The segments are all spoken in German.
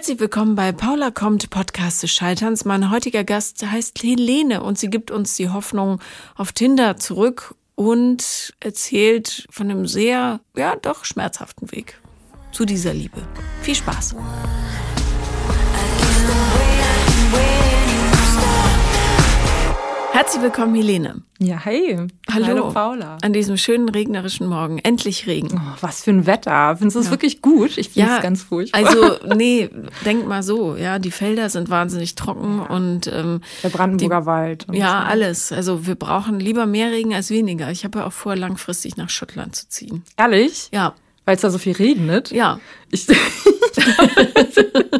Herzlich willkommen bei Paula kommt, Podcast des Scheiterns. Mein heutiger Gast heißt Helene und sie gibt uns die Hoffnung auf Tinder zurück und erzählt von einem sehr, ja, doch schmerzhaften Weg zu dieser Liebe. Viel Spaß. Herzlich willkommen, Helene. Ja, hey. Hallo. Hallo, Paula. An diesem schönen regnerischen Morgen. Endlich Regen. Oh, was für ein Wetter. Findest du es Ja. wirklich gut? Ich finde es Ja, ganz furchtbar. Also, nee, denk mal so, ja, die Felder sind wahnsinnig trocken und ähm, der Brandenburger Wald. und ja, so. alles. Also wir brauchen lieber mehr Regen als weniger. Ich habe ja auch vor, langfristig nach Schottland zu ziehen. Ehrlich? Ja, Weil es da so viel regnet? ja. Ich,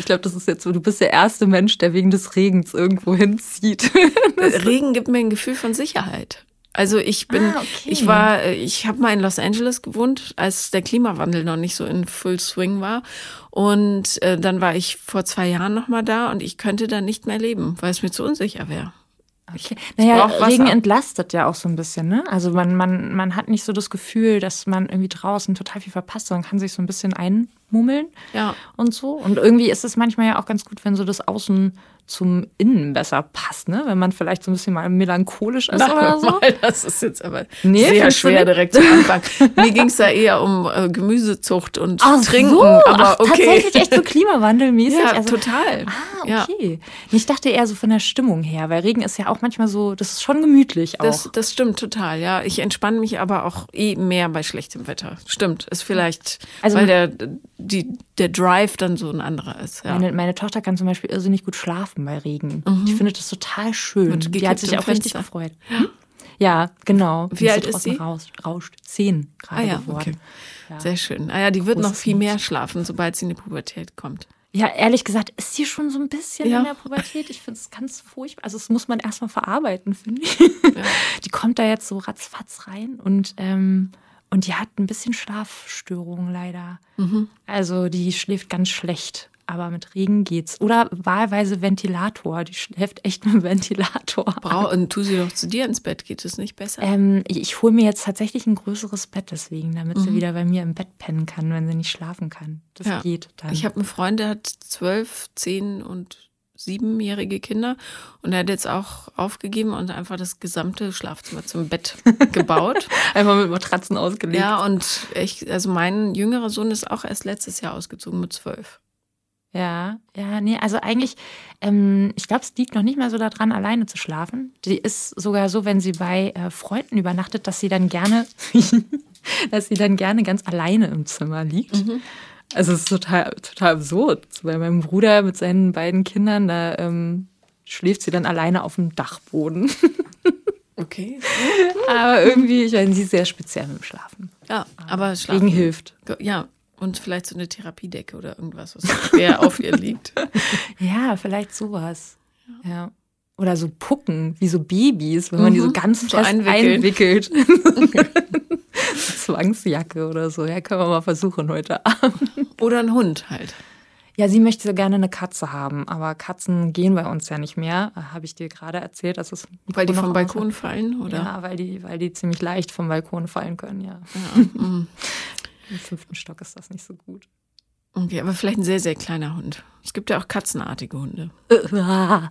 ich glaube, das ist jetzt so, du bist der erste Mensch, der wegen des Regens irgendwo hinzieht. Regen gibt mir ein Gefühl von Sicherheit. Also ich bin, Ah, okay. ich war, ich habe mal in Los Angeles gewohnt, als der Klimawandel noch nicht so in Full Swing war. Und äh, dann war ich vor zwei Jahren noch mal da und ich könnte da nicht mehr leben, weil es mir zu unsicher wäre. Okay. Naja. Regen entlastet ja auch so ein bisschen, ne? Also man, man, man hat nicht so das Gefühl, dass man irgendwie draußen total viel verpasst, sondern kann sich so ein bisschen einmummeln Ja. und so. Und irgendwie ist es manchmal ja auch ganz gut, wenn so das Außen zum Innen besser passt, ne? Wenn man vielleicht so ein bisschen mal melancholisch ist oder so. Mal, das ist jetzt aber Nee, sehr schwer direkt zu Anfang. Mir ging es da eher um äh, Gemüsezucht und Ach Trinken. so, aber ach, okay. tatsächlich echt so klimawandelmäßig. Ja, also, total. Ah, Ja. okay. Ich dachte eher so von der Stimmung her, weil Regen ist ja auch manchmal so, das ist schon gemütlich auch. Das, das stimmt total, ja. Ich entspanne mich aber auch eh mehr bei schlechtem Wetter. Stimmt, ist vielleicht, Also- weil der, die, der Drive dann so ein anderer ist. Ja. Meine, meine Tochter kann zum Beispiel irrsinnig gut schlafen bei Regen. Ich finde das total schön. Mhm. Mit Die hat sich auch richtig gefreut. Ja, genau. Wie Und alt ist sie? Raus, rauscht. Zehn gerade ah ja, geworden. okay. Sehr schön. Ah ja, die wird noch Großes viel mehr schlafen, sobald sie in die Pubertät kommt. Ja, ehrlich gesagt, ist sie schon so ein bisschen Ja. in der Pubertät. Ich finde es ganz furchtbar. Also, das muss man erstmal verarbeiten, finde ich. Die kommt da jetzt so ratzfatz rein und, ähm, und die hat ein bisschen Schlafstörungen leider. Mhm. Also, die schläft ganz schlecht. Aber mit Regen geht's. Oder wahlweise Ventilator. Die schläft echt mit Ventilator. Brau und tu sie doch zu dir ins Bett, geht es nicht besser? Ähm, ich ich hole mir jetzt tatsächlich ein größeres Bett deswegen, damit sie wieder bei mir im Bett pennen kann, wenn sie nicht schlafen kann. Das Ja. geht dann. Ich habe einen Freund, der hat zwölf, zehn und siebenjährige Kinder und er hat jetzt auch aufgegeben und einfach das gesamte Schlafzimmer zum Bett gebaut. einfach mit Matratzen ausgelegt. ja, und ich, also mein jüngerer Sohn ist auch erst letztes Jahr ausgezogen mit zwölf. Ja, ja, nee, also eigentlich, ähm, ich glaube, es liegt noch nicht mal so daran, alleine zu schlafen. Die ist sogar so, wenn sie bei äh, Freunden übernachtet, dass sie dann gerne, dass sie dann gerne ganz alleine im Zimmer liegt. Also es ist total, total absurd. So Bei meinem Bruder mit seinen beiden Kindern, da ähm, schläft sie dann alleine auf dem Dachboden. Okay. Aber irgendwie, ich meine, sie ist sehr speziell mit dem Schlafen. Ja, aber Regen schlafen. hilft. Ja, und vielleicht so eine Therapiedecke oder irgendwas, was schwer auf ihr liegt. Ja, vielleicht sowas. Ja. Oder so Pucken, wie so Babys, wenn man die so Mhm. ganz So fest einwickeln. einwickelt. Zwangsjacke oder so. Ja, können wir mal versuchen heute Abend. Oder ein Hund halt. Ja, sie möchte so gerne eine Katze haben, aber Katzen gehen bei uns ja nicht mehr. Habe ich dir gerade erzählt, dass es Weil die vom Balkon fallen, oder? Ja, weil die, weil die ziemlich leicht vom Balkon fallen können, ja. mhm. Im fünften Stock ist das nicht so gut. Okay, aber vielleicht ein sehr, sehr kleiner Hund. Es gibt ja auch katzenartige Hunde.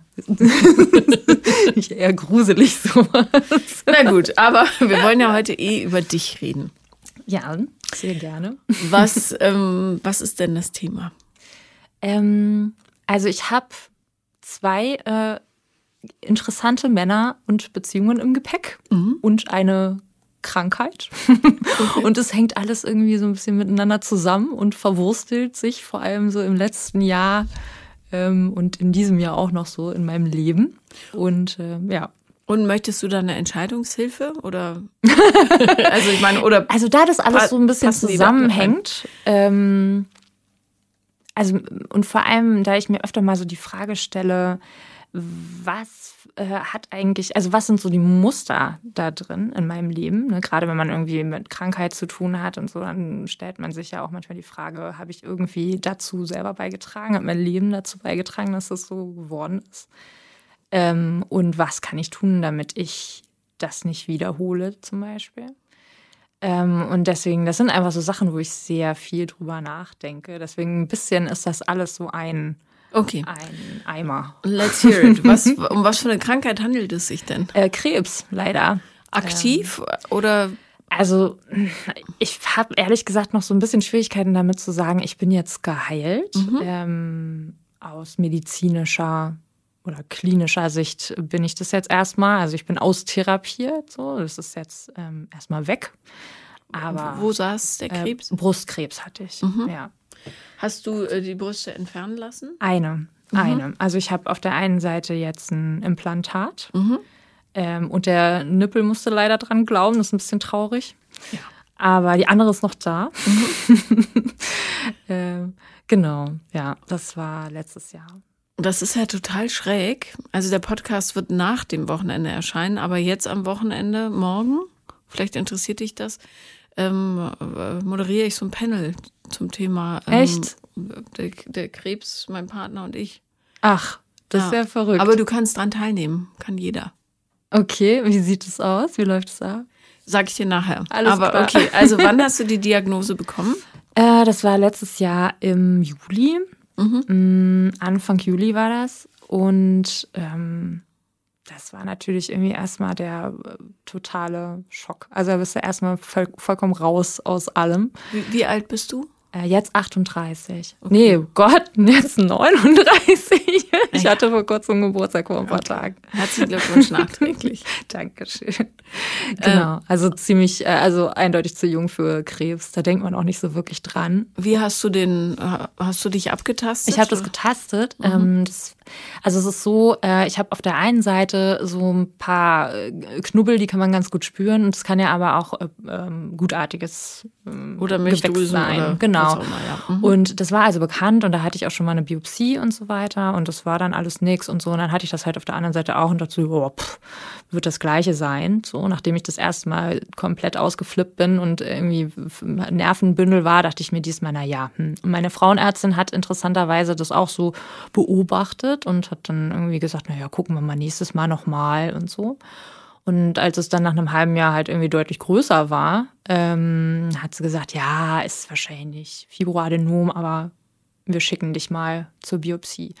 ich eher gruselig sowas. Na gut, aber wir wollen ja heute eh über dich reden. Ja, sehr gerne. Was, ähm, was ist denn das Thema? Ähm, also ich habe zwei äh, interessante Männer und Beziehungen im Gepäck und eine Krankheit. Und es hängt alles irgendwie so ein bisschen miteinander zusammen und verwurstelt sich vor allem so im letzten Jahr ähm, und in diesem Jahr auch noch so in meinem Leben. Und äh, ja, Und möchtest du da eine Entscheidungshilfe oder? also ich meine, oder Also da das alles so ein bisschen zusammenhängt, ähm, also und vor allem, da ich mir öfter mal so die Frage stelle, was äh, hat eigentlich, also was sind so die Muster da drin in meinem Leben? Ne? Gerade wenn man irgendwie mit Krankheit zu tun hat und so, dann stellt man sich ja auch manchmal die Frage, habe ich irgendwie dazu selber beigetragen, hat mein Leben dazu beigetragen, dass das so geworden ist? Ähm, und was kann ich tun, damit ich das nicht wiederhole, zum Beispiel? Ähm, und deswegen, das sind einfach so Sachen, wo ich sehr viel drüber nachdenke. Deswegen ein bisschen ist das alles so ein, Okay. ein Eimer. Let's hear it. Was, um was für eine Krankheit handelt es sich denn? Äh, Krebs, leider. Aktiv oder Also, ich habe ehrlich gesagt noch so ein bisschen Schwierigkeiten damit zu sagen, ich bin jetzt geheilt. Ähm, aus medizinischer oder klinischer Sicht bin ich das jetzt erstmal. Also, ich bin austherapiert, so. Das ist jetzt ähm, erstmal weg. Aber wo saß der äh, Krebs? Brustkrebs hatte ich. Ja. Hast du äh, die Brüste entfernen lassen? Eine. Eine. Also, ich habe auf der einen Seite jetzt ein Implantat. Ähm, und der Nippel musste leider dran glauben. Das ist ein bisschen traurig. Ja. Aber die andere ist noch da. ähm, genau, ja, das war letztes Jahr. Das ist ja total schräg. Also der Podcast wird nach dem Wochenende erscheinen, aber jetzt am Wochenende, morgen, vielleicht interessiert dich das, ähm, äh, moderiere ich so ein Panel zum Thema ähm, Echt? Der, der Krebs, mein Partner und ich. Ach, das ist ja verrückt. Aber du kannst dran teilnehmen, kann jeder. okay, wie sieht es aus? Wie läuft es ab? Sag ich dir nachher. Alles aber klar. okay, also wann hast du die Diagnose bekommen? Äh, das war letztes Jahr im Juli. Mm, Anfang Juli war das. Und ähm, das war natürlich irgendwie erstmal der äh, totale Schock. Also da bist du erstmal voll, vollkommen raus aus allem. Wie, wie alt bist du? Äh, jetzt 38. Nee, Gott, jetzt 39. Ich hatte vor kurzem Geburtstag vor ein paar Tagen. Herzlichen Glückwunsch nachträglich. Dankeschön. Genau, also ziemlich, äh, also eindeutig zu jung für Krebs. Da denkt man auch nicht so wirklich dran. Wie hast du den, äh, hast du dich abgetastet? Ich habe das getastet. Ähm, das, also es ist so, äh, ich habe auf der einen Seite so ein paar äh, Knubbel, die kann man ganz gut spüren. Und es kann ja aber auch äh, ähm, gutartiges ähm, Oder Milchdrüsen sein. oder genau. immer, ja. Mhm. Und das war also bekannt und da hatte ich auch schon mal eine Biopsie und so weiter und das war dann alles nix und so. Und dann hatte ich das halt auf der anderen Seite auch und dachte so, oh, pff, wird das Gleiche sein. So, nachdem ich das erste Mal komplett ausgeflippt bin und irgendwie Nervenbündel war, dachte ich mir diesmal, na ja. Hm. Und meine Frauenärztin hat interessanterweise das auch so beobachtet und hat dann irgendwie gesagt, na ja, gucken wir mal nächstes Mal nochmal und so. Und als es dann nach einem halben Jahr halt irgendwie deutlich größer war, ähm, hat sie gesagt, ja, ist wahrscheinlich Fibroadenom, aber wir schicken dich mal zur Biopsie.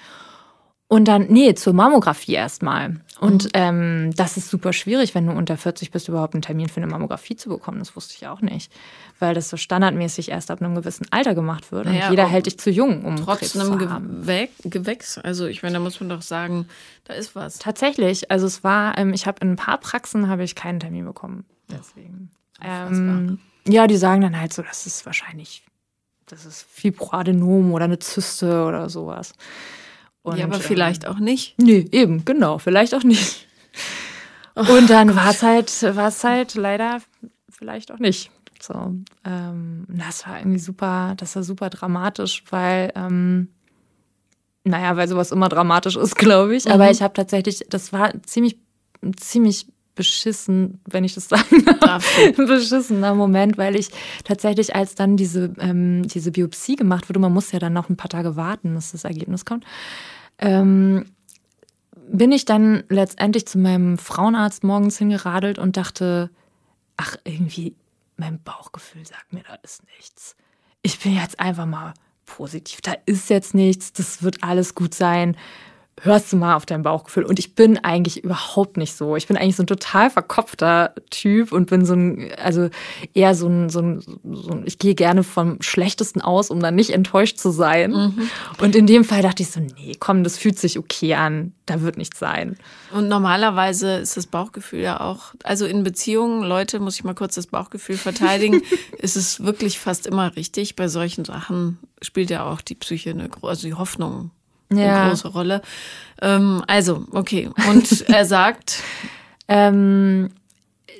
Und dann, nee, zur Mammographie erstmal. Und ähm, das ist super schwierig, wenn du unter 40 bist, überhaupt einen Termin für eine Mammographie zu bekommen. Das wusste ich auch nicht. Weil das so standardmäßig erst ab einem gewissen Alter gemacht wird. Und Naja, jeder ob- hält dich zu jung, um Trotz Krebs einem zu haben. Gewäch Gewächs. Also ich meine, da muss man doch sagen, da ist was. Tatsächlich, also es war, ähm, ich habe in ein paar Praxen habe ich keinen Termin bekommen. Deswegen. Ähm, ja, die sagen dann halt so, das ist wahrscheinlich, das ist Fibroadenom oder eine Zyste oder sowas. Und, ja, aber ähm, vielleicht auch nicht. Nee, eben, genau, vielleicht auch nicht. Und dann war es halt, war es halt leider vielleicht auch nicht. So, ähm, das war irgendwie super, das war super dramatisch, weil, ähm, naja, weil sowas immer dramatisch ist, glaube ich. Aber ich habe tatsächlich, das war ziemlich, ziemlich beschissen, wenn ich das sagen darf. Beschissener Moment, weil ich tatsächlich, als dann diese, ähm, diese Biopsie gemacht wurde, man muss ja dann noch ein paar Tage warten, bis das Ergebnis kommt, ähm, bin ich dann letztendlich zu meinem Frauenarzt morgens hingeradelt und dachte, ach, irgendwie, mein Bauchgefühl sagt mir, da ist nichts. Ich bin jetzt einfach mal positiv, da ist jetzt nichts, das wird alles gut sein. Hörst du mal auf dein Bauchgefühl. Und ich bin eigentlich überhaupt nicht so. Ich bin eigentlich so ein total verkopfter Typ und bin so ein, also eher so ein, so ein, so ein ich gehe gerne vom Schlechtesten aus, um dann nicht enttäuscht zu sein. Und in dem Fall dachte ich so, nee, komm, das fühlt sich okay an, da wird nichts sein. Und normalerweise ist das Bauchgefühl ja auch, also in Beziehungen, Leute, muss ich mal kurz das Bauchgefühl verteidigen, ist es wirklich fast immer richtig. Bei solchen Sachen spielt ja auch die Psyche eine große, also die Hoffnung eine Ja. große Rolle. Ähm, also, okay. Und er sagt, ähm,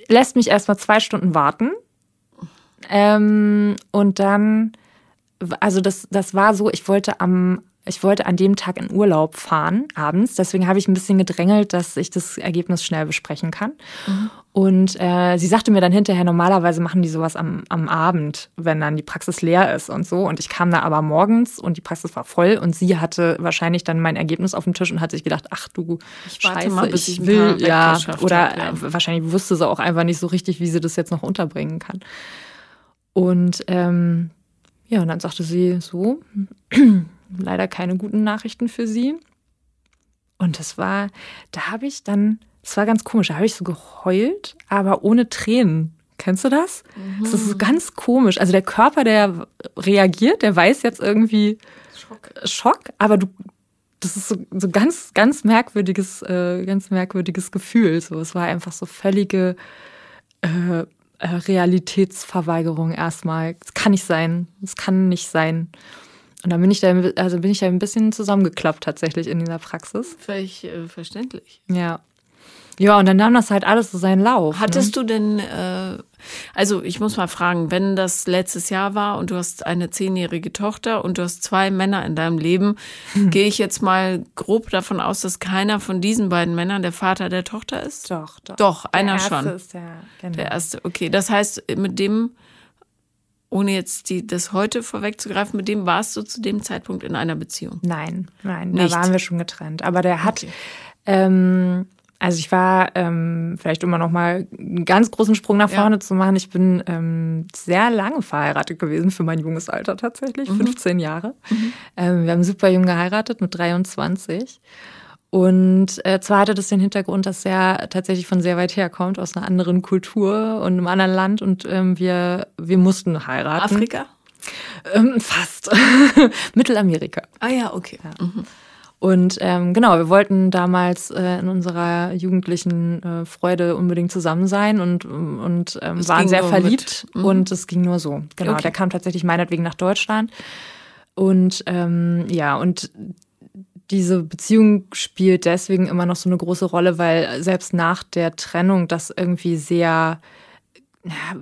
lässt mich erstmal zwei Stunden warten. Ähm, und dann, also das, das war so, ich wollte am ich wollte an dem Tag in Urlaub fahren, abends. Deswegen habe ich ein bisschen gedrängelt, dass ich das Ergebnis schnell besprechen kann. Mhm. Und äh, sie sagte mir dann hinterher, normalerweise machen die sowas am, am Abend, wenn dann die Praxis leer ist und so. Und ich kam da aber morgens und die Praxis war voll und sie hatte wahrscheinlich dann mein Ergebnis auf dem Tisch und hat sich gedacht, ach du ich Scheiße, mal, ich, ich will, ja. Oder ja. wahrscheinlich wusste sie auch einfach nicht so richtig, wie sie das jetzt noch unterbringen kann. Und ähm, ja, und dann sagte sie so, leider keine guten Nachrichten für sie. Und das war, da habe ich dann, das war ganz komisch, da habe ich so geheult, aber ohne Tränen. Kennst du das? Mhm. Das ist ganz komisch. Also der Körper, der reagiert, der weiß jetzt irgendwie Schock, Schock aber du, das ist so, so ganz, ganz merkwürdiges, äh, ganz merkwürdiges Gefühl. So, es war einfach so völlige äh, äh Realitätsverweigerung erstmal. Es kann nicht sein. Es kann nicht sein. Und dann bin ich da, also bin ich da ein bisschen zusammengeklappt tatsächlich in dieser Praxis. Völlig äh, verständlich. Ja. Ja, und dann nahm das halt alles so seinen Lauf. Hattest ne? du denn, äh, also ich muss mal fragen, wenn das letztes Jahr war und du hast eine zehnjährige Tochter und du hast zwei Männer in deinem Leben, hm. gehe ich jetzt mal grob davon aus, dass keiner von diesen beiden Männern der Vater der Tochter ist? Doch, doch. Doch, der einer erste schon. Ist der, genau. der erste, okay. Das heißt, mit dem ohne jetzt die, das heute vorwegzugreifen, mit dem warst du zu dem Zeitpunkt in einer Beziehung? Nein, nein, Nicht. da waren wir schon getrennt. Aber der hat, okay. ähm, also ich war ähm, vielleicht immer noch mal einen ganz großen Sprung nach vorne ja. zu machen. Ich bin ähm, sehr lange verheiratet gewesen für mein junges Alter tatsächlich, mhm. 15 Jahre. Mhm. Ähm, wir haben super jung geheiratet mit 23. Und äh, zwar hatte das den Hintergrund, dass er tatsächlich von sehr weit her kommt, aus einer anderen Kultur und einem anderen Land. Und ähm, wir, wir mussten heiraten. Afrika? Ähm, fast. Mittelamerika. Ah ja, okay. Ja. Mhm. Und ähm, genau, wir wollten damals äh, in unserer jugendlichen äh, Freude unbedingt zusammen sein und, und ähm, waren sehr verliebt. Mhm. Und es ging nur so. Genau, okay. der kam tatsächlich meinetwegen nach Deutschland. Und ähm, ja, und diese Beziehung spielt deswegen immer noch so eine große Rolle, weil selbst nach der Trennung das irgendwie sehr, ja,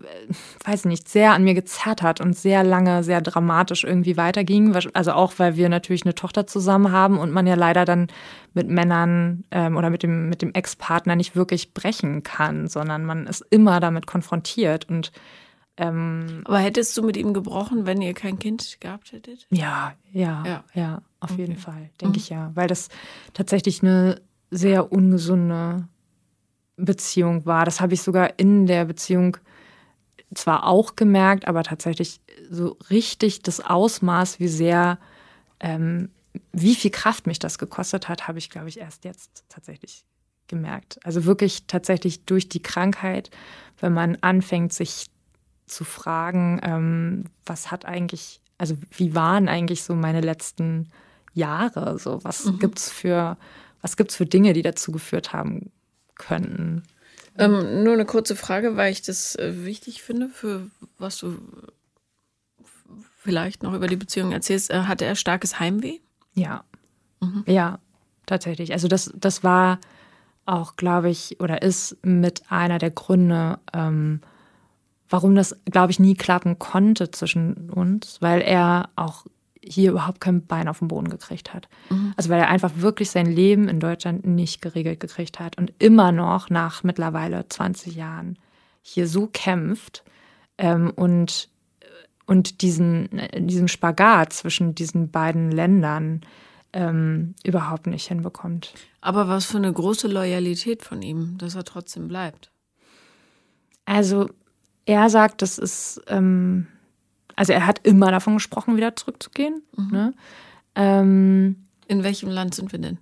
weiß nicht, sehr an mir gezerrt hat und sehr lange, sehr dramatisch irgendwie weiterging. Also auch, weil wir natürlich eine Tochter zusammen haben und man ja leider dann mit Männern ähm, oder mit dem, mit dem Ex-Partner nicht wirklich brechen kann, sondern man ist immer damit konfrontiert und ähm, Aber hättest du mit ihm gebrochen, wenn ihr kein Kind gehabt hättet? Ja, ja, ja, ja auf okay. jeden Fall, denke mhm. ich ja. Weil das tatsächlich eine sehr ungesunde Beziehung war. Das habe ich sogar in der Beziehung zwar auch gemerkt, aber tatsächlich so richtig das Ausmaß, wie sehr, ähm, wie viel Kraft mich das gekostet hat, habe ich, glaube ich, erst jetzt tatsächlich gemerkt. Also wirklich tatsächlich durch die Krankheit, wenn man anfängt, sich zu fragen, ähm, was hat eigentlich, also wie waren eigentlich so meine letzten Jahre? So, was mhm. gibt's für, was gibt's für Dinge, die dazu geführt haben könnten? Ähm, nur eine kurze Frage, weil ich das äh, wichtig finde, für was du vielleicht noch über die Beziehung erzählst. Äh, hatte er starkes Heimweh? Ja. Mhm. Ja, tatsächlich. Also das, das war auch, glaube ich, oder ist mit einer der Gründe, ähm, warum das, glaube ich, nie klappen konnte zwischen uns, weil er auch hier überhaupt kein Bein auf den Boden gekriegt hat. Mhm. Also weil er einfach wirklich sein Leben in Deutschland nicht geregelt gekriegt hat und immer noch nach mittlerweile 20 Jahren hier so kämpft ähm, und, und diesen, diesen Spagat zwischen diesen beiden Ländern ähm, überhaupt nicht hinbekommt. Aber was für eine große Loyalität von ihm, dass er trotzdem bleibt. Also er sagt, das ist, ähm, also er hat immer davon gesprochen, wieder zurückzugehen. Mhm. Ne? Ähm, In welchem Land sind wir denn?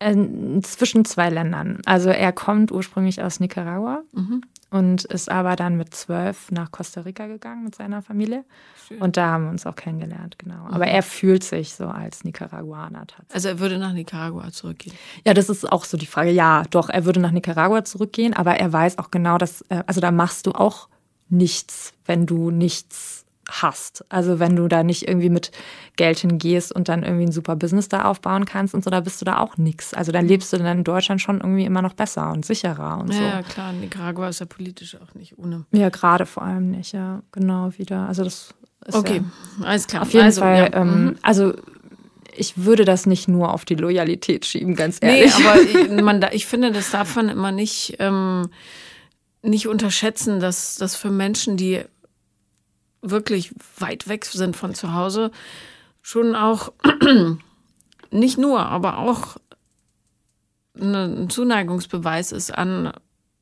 Äh, zwischen zwei Ländern. Also er kommt ursprünglich aus Nicaragua mhm. und ist aber dann mit zwölf nach Costa Rica gegangen mit seiner Familie. Schön. Und da haben wir uns auch kennengelernt, genau. Mhm. Aber er fühlt sich so als Nicaraguaner tatsächlich. Also er würde nach Nicaragua zurückgehen. Ja, das ist auch so die Frage. Ja, doch, er würde nach Nicaragua zurückgehen, aber er weiß auch genau, dass, äh, also da machst du auch nichts, wenn du nichts hast. Also wenn du da nicht irgendwie mit Geld hingehst und dann irgendwie ein super Business da aufbauen kannst und so, da bist du da auch nichts. Also dann lebst du dann in Deutschland schon irgendwie immer noch besser und sicherer und ja, so. Ja, klar, Nicaragua ist ja politisch auch nicht ohne. Ja, gerade vor allem nicht, ja, genau wieder. Also das ist Okay, ja alles klar. Auf jeden also, Fall, ja. ähm, mhm. also ich würde das nicht nur auf die Loyalität schieben, ganz ehrlich. Nee, aber ich, man, ich finde, das darf man immer nicht, ähm, nicht unterschätzen, dass das für Menschen, die wirklich weit weg sind von zu Hause, schon auch, nicht nur, aber auch ein Zuneigungsbeweis ist an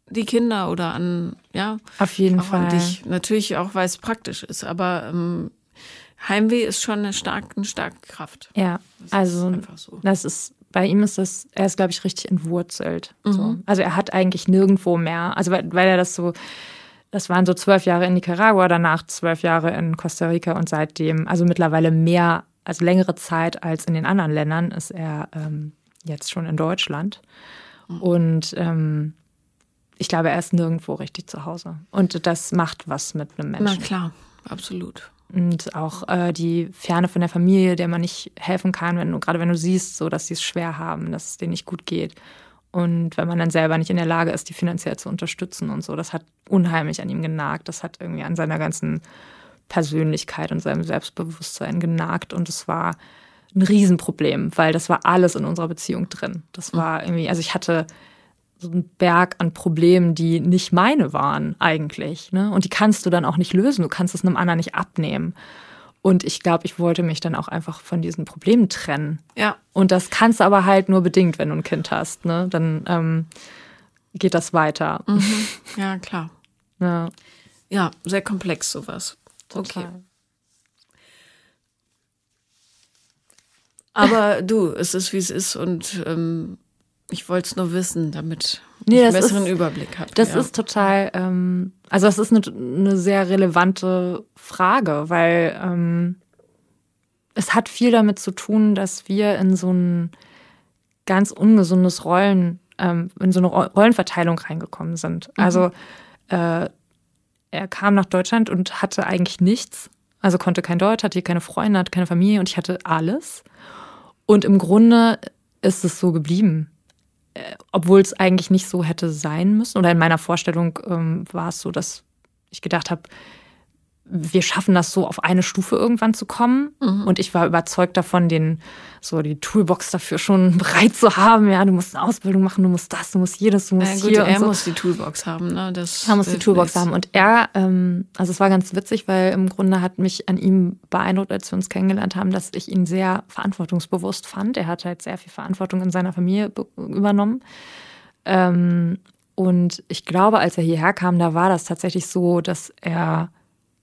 die Kinder oder an, ja. Auf jeden Fall. An dich. Natürlich auch, weil es praktisch ist, aber ähm, Heimweh ist schon eine starke, eine starke Kraft. Ja, Das also ist einfach so. das ist, bei ihm ist das, er ist, glaube ich, richtig entwurzelt. So. Mhm. Also er hat eigentlich nirgendwo mehr, also weil, weil er das so, das waren so zwölf Jahre in Nicaragua, danach zwölf Jahre in Costa Rica und seitdem, also mittlerweile mehr, also längere Zeit als in den anderen Ländern, ist er ähm, jetzt schon in Deutschland. Mhm. Und ähm, ich glaube, er ist nirgendwo richtig zu Hause. Und das macht was mit einem Na Menschen. klar, absolut. Und auch äh, die Ferne von der Familie, der man nicht helfen kann, wenn du, gerade wenn du siehst, so dass sie es schwer haben, dass es denen nicht gut geht. Und wenn man dann selber nicht in der Lage ist, die finanziell zu unterstützen und so, das hat unheimlich an ihm genagt. Das hat irgendwie an seiner ganzen Persönlichkeit und seinem Selbstbewusstsein genagt. Und es war ein Riesenproblem, weil das war alles in unserer Beziehung drin. Das war irgendwie, also ich hatte so einen Berg an Problemen, die nicht meine waren eigentlich. Ne? Und die kannst du dann auch nicht lösen. Du kannst es einem anderen nicht abnehmen. Und ich glaube, ich wollte mich dann auch einfach von diesen Problemen trennen. Ja, Und das kannst du aber halt nur bedingt, wenn du ein Kind hast. Ne? Dann ähm, geht das weiter. ja, klar. Ja, Ja, sehr komplex sowas. Okay. total. Aber du, es ist wie es ist und ähm, ich wollte es nur wissen, damit Nee, ich einen besseren ist- Überblick habe. Das ja. ist total, ähm, also das ist eine, eine sehr relevante Frage, weil ähm, es hat viel damit zu tun, dass wir in so ein ganz ungesundes Rollen, ähm, in so eine Ro- Rollenverteilung reingekommen sind. Also äh, er kam nach Deutschland und hatte eigentlich nichts. Also konnte kein Deutsch, hatte hier keine Freunde, hatte keine Familie und ich hatte alles. Und im Grunde ist es so geblieben obwohl es eigentlich nicht so hätte sein müssen. Oder in meiner Vorstellung ähm, war es so, dass ich gedacht habe, wir schaffen das so auf eine Stufe irgendwann zu kommen. Und ich war überzeugt davon, den so die Toolbox dafür schon bereit zu haben. Ja, du musst eine Ausbildung machen, du musst das, du musst jedes, du musst Ja, gut, hier. er so. muss die Toolbox haben, ne? Das Er muss die Toolbox nichts. haben. Und er, ähm, also es war ganz witzig, weil im Grunde hat mich an ihm beeindruckt, als wir uns kennengelernt haben, dass ich ihn sehr verantwortungsbewusst fand. Er hat halt sehr viel Verantwortung in seiner Familie be- übernommen. Ähm, und ich glaube, als er hierher kam, da war das tatsächlich so, dass er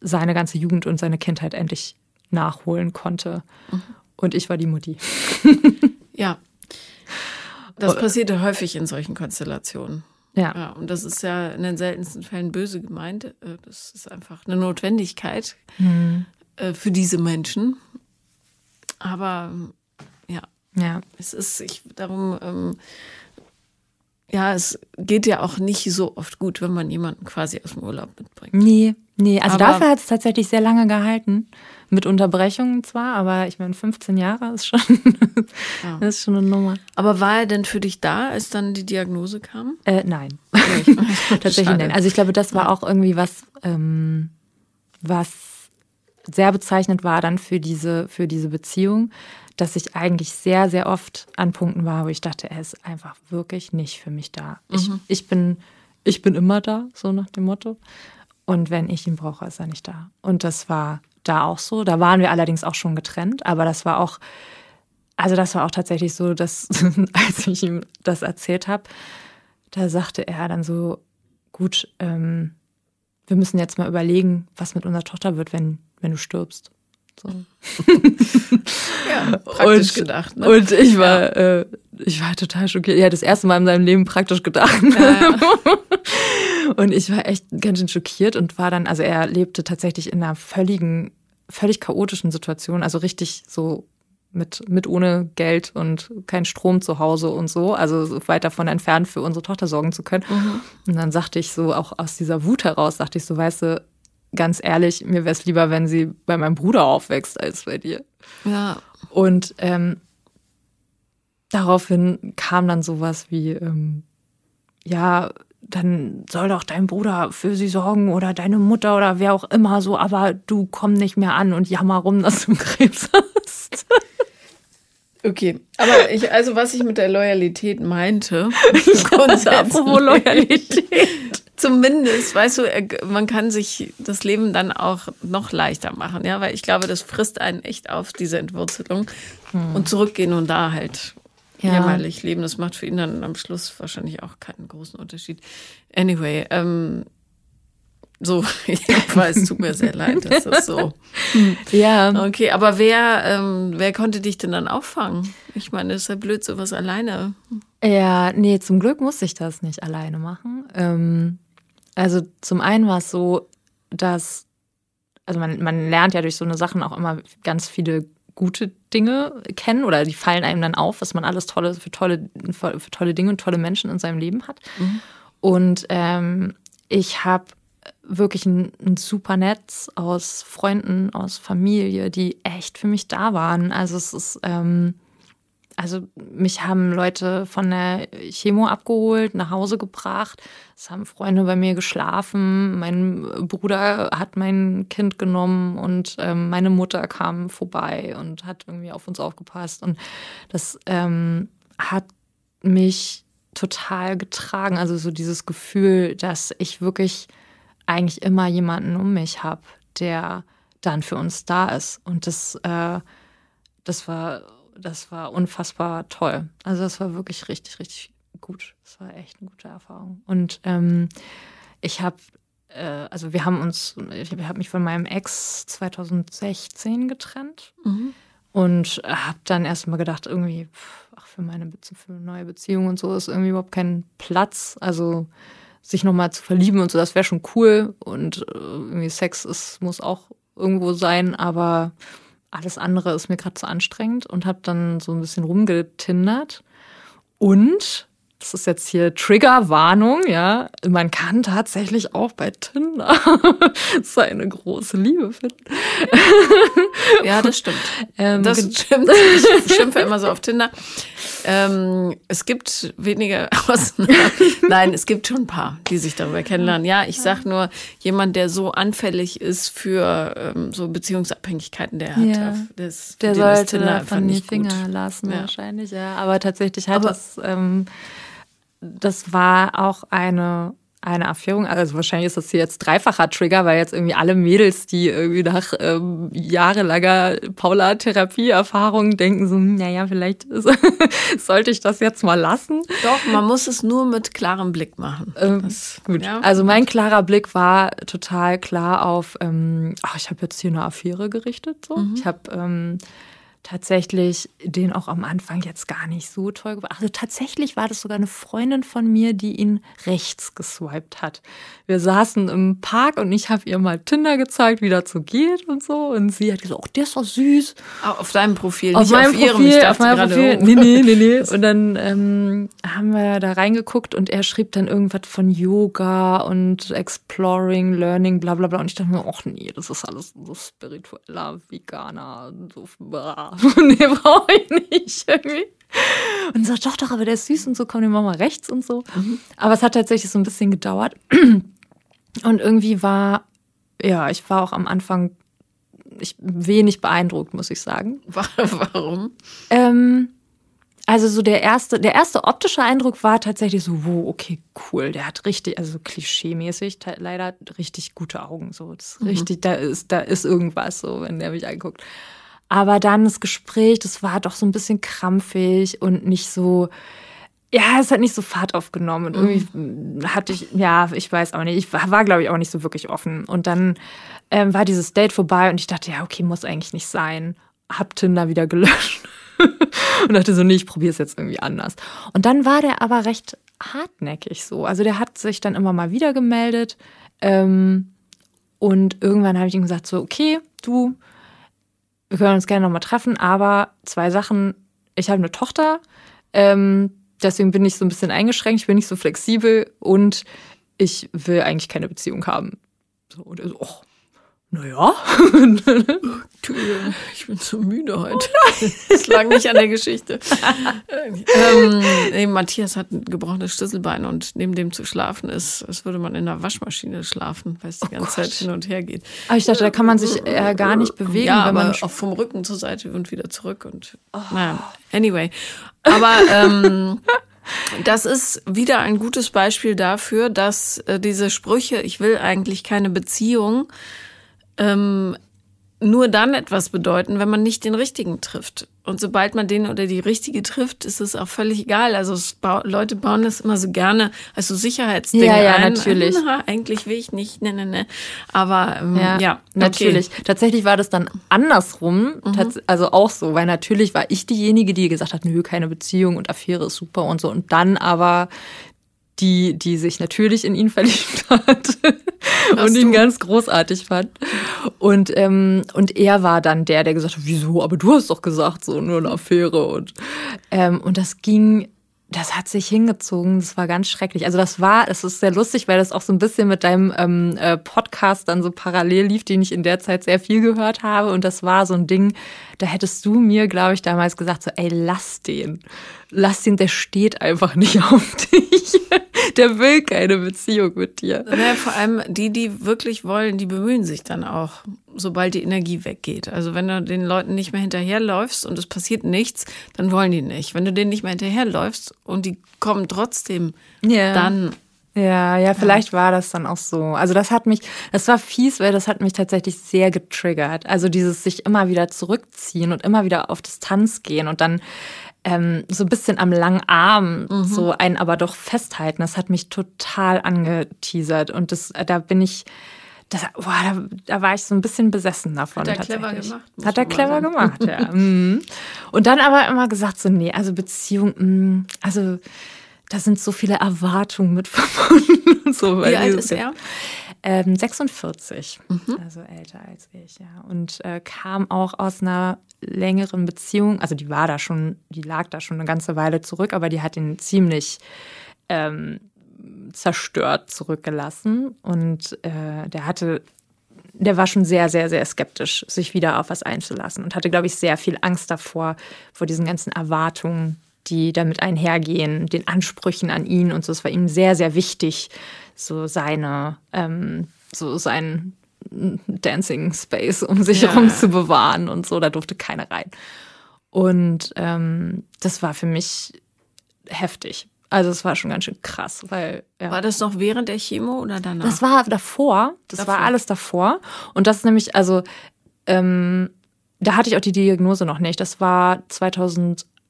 seine ganze Jugend und seine Kindheit endlich nachholen konnte. Und ich war die Mutti. Ja. Oh. Das passiert ja häufig in solchen Konstellationen. Ja. Ja, und das ist ja in den seltensten Fällen böse gemeint. Äh, Das ist einfach eine Notwendigkeit Mhm. für diese Menschen. Aber ja, Ja. es ist, ich, darum, ähm, ja, es geht ja auch nicht so oft gut, wenn man jemanden quasi aus dem Urlaub mitbringt. Nee, nee. Also Aber- dafür hat es tatsächlich sehr lange gehalten. Mit Unterbrechungen zwar, aber ich meine, 15 Jahre ist schon, Ja. ist schon eine Nummer. Aber war er denn für dich da, als dann die Diagnose kam? Äh, nein. Tatsächlich nein. Also ich glaube, das war auch irgendwie was, ähm, was sehr bezeichnend war dann für diese, für diese Beziehung, dass ich eigentlich sehr, sehr oft an Punkten war, wo ich dachte, er ist einfach wirklich nicht für mich da. Ich, ich, bin, ich bin immer da, so nach dem Motto. Und wenn ich ihn brauche, ist er nicht da. Und das war da auch so. Da waren wir allerdings auch schon getrennt, aber das war auch, also das war auch tatsächlich so, dass als ich ihm das erzählt habe, da sagte er dann so, gut, ähm, wir müssen jetzt mal überlegen, was mit unserer Tochter wird, wenn, wenn du stirbst. So. Ja, praktisch Und- gedacht. Ne? Und ich war, äh, ich war total schockiert. Er hat das erste Mal in seinem Leben praktisch gedacht. Und ich war echt ganz schön schockiert und war dann, also er lebte tatsächlich in einer völligen, völlig chaotischen Situation, also richtig so mit, mit ohne Geld und kein Strom zu Hause und so, also so weit davon entfernt, für unsere Tochter sorgen zu können. Und dann sagte ich so, auch aus dieser Wut heraus, dachte ich so, weißt du, ganz ehrlich, mir wäre es lieber, wenn sie bei meinem Bruder aufwächst, als bei dir. ja, Und ähm, daraufhin kam dann sowas wie, ähm, ja, dann soll doch dein Bruder für sie sorgen oder deine Mutter oder wer auch immer so, aber du komm nicht mehr an und jammer rum, dass du Krebs hast. Okay, aber ich, also was ich mit der Loyalität meinte, apropos Loyalität. Zumindest, weißt du, man kann sich das Leben dann auch noch leichter machen, ja, weil ich glaube, das frisst einen echt auf, diese Entwurzelung. Hm. Und zurückgehen und da halt ja. jämmerlich leben, das macht für ihn dann am Schluss wahrscheinlich auch keinen großen Unterschied. Anyway, ähm, so, jedenfalls tut mir sehr leid, das ist so. Ja. Okay, aber wer, ähm, wer konnte dich denn dann auffangen? Ich meine, es ist ja blöd, sowas alleine. Ja, nee, zum Glück musste ich das nicht alleine machen. Ähm, also zum einen war es so, dass, also man, man lernt ja durch so eine Sachen auch immer ganz viele gute Dinge kennen oder die fallen einem dann auf, was man alles tolle für tolle, für tolle Dinge und tolle Menschen in seinem Leben hat. Mhm. Und ähm, ich habe wirklich ein, ein, super Netz aus Freunden, aus Familie, die echt für mich da waren. Also es ist, ähm, also mich haben Leute von der Chemo abgeholt, nach Hause gebracht. Es haben Freunde bei mir geschlafen. Mein Bruder hat mein Kind genommen und ähm, meine Mutter kam vorbei und hat irgendwie auf uns aufgepasst. Und das ähm, hat mich total getragen. Also so dieses Gefühl, dass ich wirklich eigentlich immer jemanden um mich habe, der dann für uns da ist. Und das, äh, das war, das war unfassbar toll. Also das war wirklich richtig, richtig gut. Das war echt eine gute Erfahrung. Und ähm, ich habe, äh, also wir haben uns, ich habe mich von meinem Ex 2016 getrennt. Mhm. Und habe dann erstmal gedacht, irgendwie, ach, für meine für eine neue Beziehung und so ist irgendwie überhaupt kein Platz. Also sich nochmal zu verlieben und so, das wäre schon cool. Und äh, irgendwie Sex ist, muss auch irgendwo sein, aber alles andere ist mir gerade zu anstrengend und habe dann so ein bisschen rumgetindert. Und das ist jetzt hier Triggerwarnung, ja. Man kann tatsächlich auch bei Tinder seine große Liebe finden. Ja, das stimmt. Ähm, das stimmt. Ich schimpfe immer so auf Tinder. Ähm, es gibt wenige Ausnahmen. Nein, es gibt schon ein paar, die sich darüber kennenlernen. Ja, ich sag nur, jemand, der so anfällig ist für ähm, so Beziehungsabhängigkeiten, der hat ja. das, der sollte Tinder von die Finger gut. lassen ja. wahrscheinlich, ja. Aber tatsächlich hat Aber, das ähm, das war auch eine eine Affäre. Also wahrscheinlich ist das hier jetzt dreifacher Trigger, weil jetzt irgendwie alle Mädels, die irgendwie nach ähm, jahrelanger Paula-Therapie-Erfahrung denken, so, hm, naja, vielleicht sollte ich das jetzt mal lassen. Doch, man muss es nur mit klarem Blick machen. Ähm, das, gut. Ja. Also mein klarer Blick war total klar auf, ähm, ach, ich habe jetzt hier eine Affäre gerichtet. So. Mhm. Ich habe ähm, tatsächlich den auch am Anfang jetzt gar nicht so toll gemacht. Also tatsächlich war das sogar eine Freundin von mir, die ihn rechts geswiped hat. Wir saßen im Park und ich habe ihr mal Tinder gezeigt, wie das so geht und so. Und sie hat gesagt, oh, der ist doch süß. Auf deinem Profil, auf nicht meinem auf ihrem. Profil, ich auf meinem Profil. Nee, nee, nee, nee. Und dann ähm, haben wir da reingeguckt und er schrieb dann irgendwas von Yoga und Exploring, Learning, bla bla bla. Und ich dachte mir, ach nee, das ist alles so spiritueller, veganer, so bla. Nee, brauche ich nicht irgendwie. Und sagt, doch, doch, aber der ist süß und so, komm, den machen wir rechts und so. Mhm. Aber es hat tatsächlich so ein bisschen gedauert. Und irgendwie war, ja, ich war auch am Anfang ich, wenig beeindruckt, muss ich sagen. Warum? Ähm, also so der erste, der erste optische Eindruck war tatsächlich so, wow, okay, cool. Der hat richtig, also klischee-mäßig leider richtig gute Augen. So, das mhm. richtig, da ist, da ist irgendwas so, wenn der mich anguckt. Aber dann das Gespräch, das war doch so ein bisschen krampfig und nicht so, ja, es hat nicht so Fahrt aufgenommen. Und irgendwie mhm. hatte ich, ja, ich weiß auch nicht, ich war, war glaube ich, auch nicht so wirklich offen. Und dann ähm, war dieses Date vorbei und ich dachte, ja, okay, muss eigentlich nicht sein. Hab Tinder wieder gelöscht. und dachte so, nee, ich probiere es jetzt irgendwie anders. Und dann war der aber recht hartnäckig so. Also der hat sich dann immer mal wieder gemeldet. Ähm, und irgendwann habe ich ihm gesagt, so, okay, du, wir können uns gerne nochmal treffen, aber zwei Sachen. Ich habe eine Tochter, ähm, deswegen bin ich so ein bisschen eingeschränkt, ich bin nicht so flexibel und ich will eigentlich keine Beziehung haben. So, und er so, oh, naja. ich bin so müde heute. Das lag nicht an der Geschichte. ähm, nee, Matthias hat ein gebrochenes Schlüsselbein und neben dem zu schlafen ist, als würde man in einer Waschmaschine schlafen, weil es die oh ganze Gott. Zeit hin und her geht. Aber ich dachte, da kann man sich äh, gar nicht bewegen. Ja, wenn man auch vom Rücken zur Seite und wieder zurück. Und oh. naja, anyway. Aber ähm, das ist wieder ein gutes Beispiel dafür, dass äh, diese Sprüche, ich will eigentlich keine Beziehung, ähm, nur dann etwas bedeuten, wenn man nicht den richtigen trifft. Und sobald man den oder die richtige trifft, ist es auch völlig egal. Also ba Leute bauen das immer so gerne als so Sicherheitsding ja, ja, ein. natürlich. Na, eigentlich will ich nicht, ne, ne, ne. Aber ähm, ja, ja okay. natürlich. Tatsächlich war das dann andersrum, mhm. also auch so, weil natürlich war ich diejenige, die gesagt hat, nö, keine Beziehung und Affäre ist super und so. Und dann aber die, die sich natürlich in ihn verliebt hat und ihn ganz großartig fand. Und, ähm, und er war dann der, der gesagt hat, wieso, aber du hast doch gesagt, so nur eine Affäre. Und, ähm, und das ging das hat sich hingezogen. Das war ganz schrecklich. Also das war, es ist sehr lustig, weil das auch so ein bisschen mit deinem ähm, äh, Podcast dann so parallel lief, den ich in der Zeit sehr viel gehört habe. Und das war so ein Ding, da hättest du mir, glaube ich, damals gesagt, so, ey, lass den. Lass den, der steht einfach nicht auf dich. der will keine Beziehung mit dir. Ja, vor allem die, die wirklich wollen, die bemühen sich dann auch, sobald die Energie weggeht. Also wenn du den Leuten nicht mehr hinterherläufst und es passiert nichts, dann wollen die nicht. Wenn du denen nicht mehr hinterherläufst und die kommen trotzdem, ja. dann ja, ja, vielleicht ja. war das dann auch so. Also das hat mich, das war fies, weil das hat mich tatsächlich sehr getriggert. Also dieses sich immer wieder zurückziehen und immer wieder auf Distanz gehen und dann ähm, so ein bisschen am langen Arm mhm. so einen aber doch festhalten. Das hat mich total angeteasert und das, äh, da bin ich, das, boah, da, da, war ich so ein bisschen besessen davon. Hat er clever gemacht. Hat er clever gemacht, ja. Mhm. Und dann aber immer gesagt so, nee, also Beziehung, mh, mm, also da sind so viele Erwartungen mit verbunden. Und so, Wie alt ist er? Ähm, 46, mhm. also älter als ich, ja. Und äh, kam auch aus einer längeren Beziehung. Also die war da schon, die lag da schon eine ganze Weile zurück, aber die hat ihn ziemlich ähm, zerstört zurückgelassen. Und äh, der hatte, der war schon sehr, sehr, sehr skeptisch, sich wieder auf was einzulassen und hatte, glaube ich, sehr viel Angst davor, vor diesen ganzen Erwartungen, die damit einhergehen, den Ansprüchen an ihn und so. Es war ihm sehr, sehr wichtig, so seine, ähm, so sein Dancing Space um sich herum zu bewahren und so. Da durfte keiner rein. Und ähm, das war für mich heftig. Also es war schon ganz schön krass, weil ja. war das noch während der Chemo oder danach? Das war davor. Das davor. war alles davor. Und das ist nämlich also ähm, da hatte ich auch die Diagnose noch nicht. Das war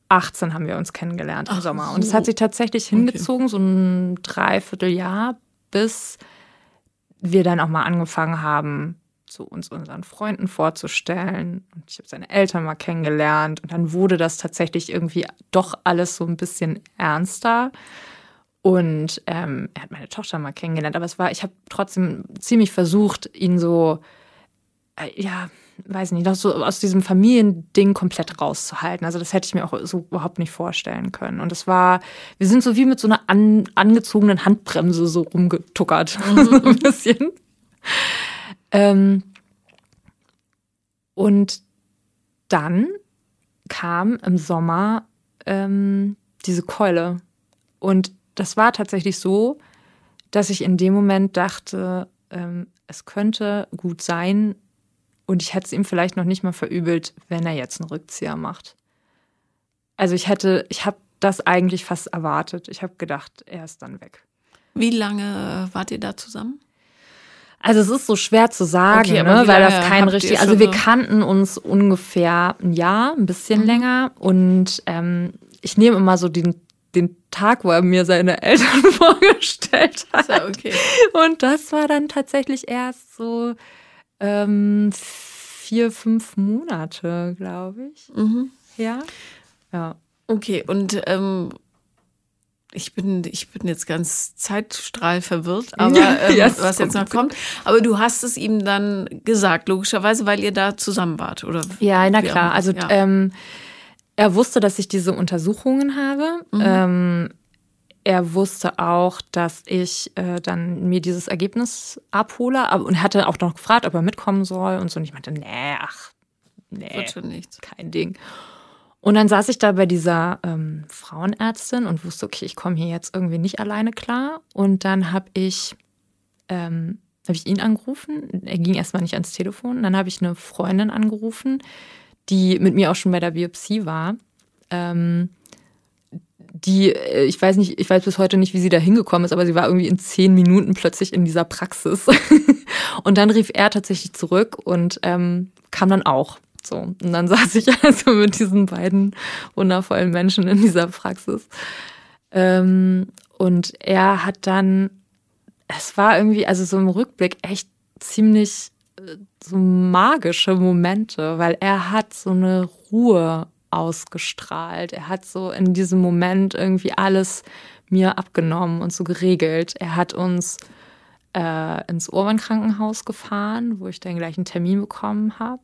2018 haben wir uns kennengelernt im Ach Sommer. So. Und es hat sich tatsächlich hingezogen, okay. so ein Dreivierteljahr, bis wir dann auch mal angefangen haben, zu uns unseren Freunden vorzustellen. Und ich habe seine Eltern mal kennengelernt. Und dann wurde das tatsächlich irgendwie doch alles so ein bisschen ernster. Und ähm, er hat meine Tochter mal kennengelernt. Aber es war, ich habe trotzdem ziemlich versucht, ihn so, äh, ja, weiß nicht, so aus diesem Familiending komplett rauszuhalten. Also das hätte ich mir auch so überhaupt nicht vorstellen können. Und es war, wir sind so wie mit so einer an, angezogenen Handbremse so rumgetuckert, mhm. so ein bisschen. Ähm, und dann kam im Sommer ähm, diese Keule. Und das war tatsächlich so, dass ich in dem Moment dachte, ähm, es könnte gut sein, und ich hätte es ihm vielleicht noch nicht mal verübelt, wenn er jetzt einen Rückzieher macht. Also ich hätte, ich habe das eigentlich fast erwartet. Ich habe gedacht, er ist dann weg. Wie lange wart ihr da zusammen? Also es ist so schwer zu sagen, okay, ne, weil das kein richtig. Also wir kannten uns ungefähr ein Jahr, ein bisschen mhm. länger. Und ähm, ich nehme immer so den, den Tag, wo er mir seine Eltern vorgestellt hat. Ja okay. Und das war dann tatsächlich erst so ähm, vier, fünf Monate, glaube ich. Mhm. Ja. Ja. Okay, und ähm, ich bin, ich bin jetzt ganz Zeitstrahl verwirrt, aber ähm, ja, was jetzt noch kommt. Aber du hast es ihm dann gesagt, logischerweise, weil ihr da zusammen wart, oder? Ja, na klar. Also ja. ähm, er wusste, dass ich diese Untersuchungen habe. Mhm. Ähm, er wusste auch, dass ich äh, dann mir dieses Ergebnis abhole aber, und hatte auch noch gefragt, ob er mitkommen soll und so. Und ich meinte, nee, ach, nee, kein Ding. Und dann saß ich da bei dieser ähm, Frauenärztin und wusste, okay, ich komme hier jetzt irgendwie nicht alleine klar. Und dann habe ich, ähm, hab ich ihn angerufen. Er ging erstmal nicht ans Telefon. Dann habe ich eine Freundin angerufen, die mit mir auch schon bei der Biopsie war. Ähm, die, äh, ich weiß nicht, ich weiß bis heute nicht, wie sie da hingekommen ist, aber sie war irgendwie in zehn Minuten plötzlich in dieser Praxis. und dann rief er tatsächlich zurück und ähm, kam dann auch. So. Und dann saß ich also mit diesen beiden wundervollen Menschen in dieser Praxis. Ähm, und er hat dann, es war irgendwie, also so im Rückblick echt ziemlich äh, so magische Momente, weil er hat so eine Ruhe ausgestrahlt. Er hat so in diesem Moment irgendwie alles mir abgenommen und so geregelt. Er hat uns äh, ins Urban-Krankenhaus gefahren, wo ich dann gleich einen Termin bekommen habe.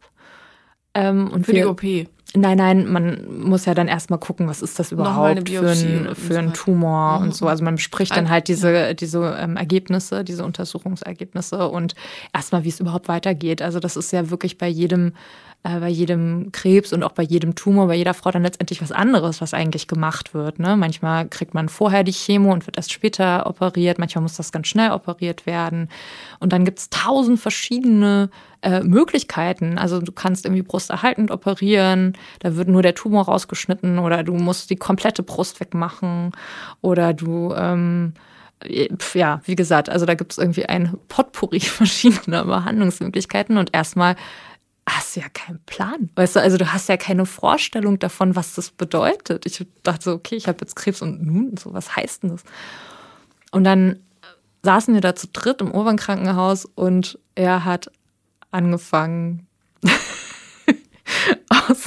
Ähm, und Für wir, die OP. Nein, nein, man muss ja dann erstmal gucken, was ist das überhaupt für, ein, für einen. Tumor Mhm. und so. Also man bespricht dann halt diese, diese ähm, Ergebnisse, diese Untersuchungsergebnisse und erstmal, wie es überhaupt weitergeht. Also das ist ja wirklich bei jedem, äh, bei jedem Krebs und auch bei jedem Tumor, bei jeder Frau dann letztendlich was anderes, was eigentlich gemacht wird. Ne? Manchmal kriegt man vorher die Chemo und wird erst später operiert. Manchmal muss das ganz schnell operiert werden. Und dann gibt es tausend verschiedene äh, Möglichkeiten. Also du kannst irgendwie brusterhaltend operieren, da wird nur der Tumor rausgeschnitten oder du musst die komplette Brust wegmachen oder du, ähm, pf, ja, wie gesagt, also da gibt es irgendwie ein Potpourri verschiedener Behandlungsmöglichkeiten und erstmal hast ja keinen Plan. Weißt du, also du hast ja keine Vorstellung davon, was das bedeutet. Ich dachte so, okay, ich habe jetzt Krebs und nun, so, was heißt denn das? Und dann saßen wir da zu dritt im Oberkrankenhaus und er hat angefangen,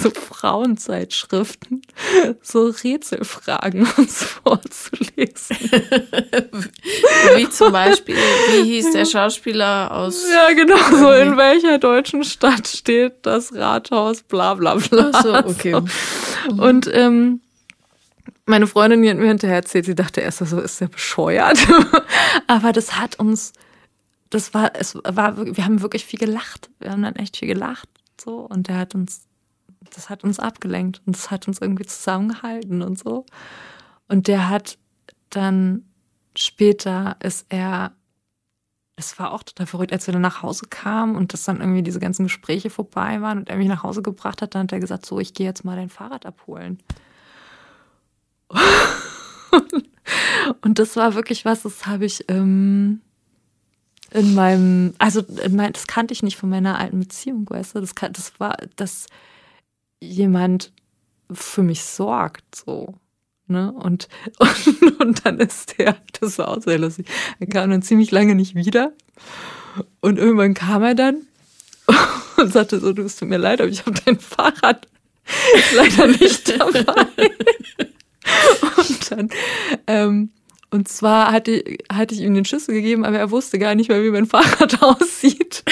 so Frauenzeitschriften so Rätselfragen uns vorzulesen. Wie zum Beispiel, wie hieß der Schauspieler aus. Ja, genau, so in welcher deutschen Stadt steht das Rathaus, bla bla bla. Ach so, okay. So. Und ähm, meine Freundin die hat mir hinterher erzählt, sie dachte erst so, ist der bescheuert. Aber das hat uns, das war, es war, wir haben wirklich viel gelacht. Wir haben dann echt viel gelacht. So. Und der hat uns, das hat uns abgelenkt und das hat uns irgendwie zusammengehalten und so. Und der hat dann später ist er, es war auch total verrückt, als wir dann nach Hause kamen und dass dann irgendwie diese ganzen Gespräche vorbei waren und er mich nach Hause gebracht hat, dann hat er gesagt, so, ich gehe jetzt mal dein Fahrrad abholen. Und das war wirklich was, das habe ich ähm, in meinem, also in mein, das kannte ich nicht von meiner alten Beziehung, weißt du, das, kann, das war, dass jemand für mich sorgt, so. Ne? Und, und, und dann ist der, das war auch sehr lustig, er kam dann ziemlich lange nicht wieder. Und irgendwann kam er dann und sagte so, du tut mir leid, aber ich habe dein Fahrrad leider nicht dabei. Und dann, ähm, und zwar hatte, hatte ich ihm den Schlüssel gegeben, aber er wusste gar nicht mehr, wie mein Fahrrad aussieht.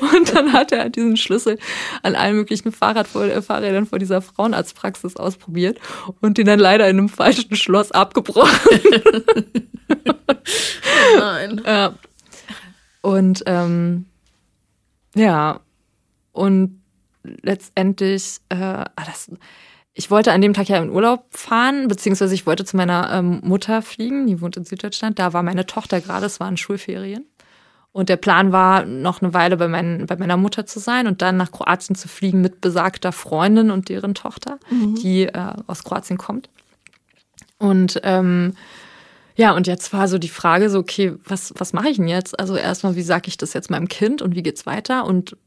Und dann hat er diesen Schlüssel an allen möglichen Fahrrad äh, Fahrrädern vor dieser Frauenarztpraxis ausprobiert und den dann leider in einem falschen Schloss abgebrochen. Nein. Ja. Und ähm, ja, und letztendlich, äh, ah, das, ich wollte an dem Tag ja in Urlaub fahren, beziehungsweise ich wollte zu meiner ähm, Mutter fliegen, die wohnt in Süddeutschland. Da war meine Tochter gerade, es waren Schulferien. Und der Plan war, noch eine Weile bei, mein, bei meiner Mutter zu sein und dann nach Kroatien zu fliegen mit besagter Freundin und deren Tochter, die äh, aus Kroatien kommt. Und ähm, ja, und jetzt war so die Frage so, okay, was, was mache ich denn jetzt? Also erstmal, wie sage ich das jetzt meinem Kind und wie geht's weiter? Und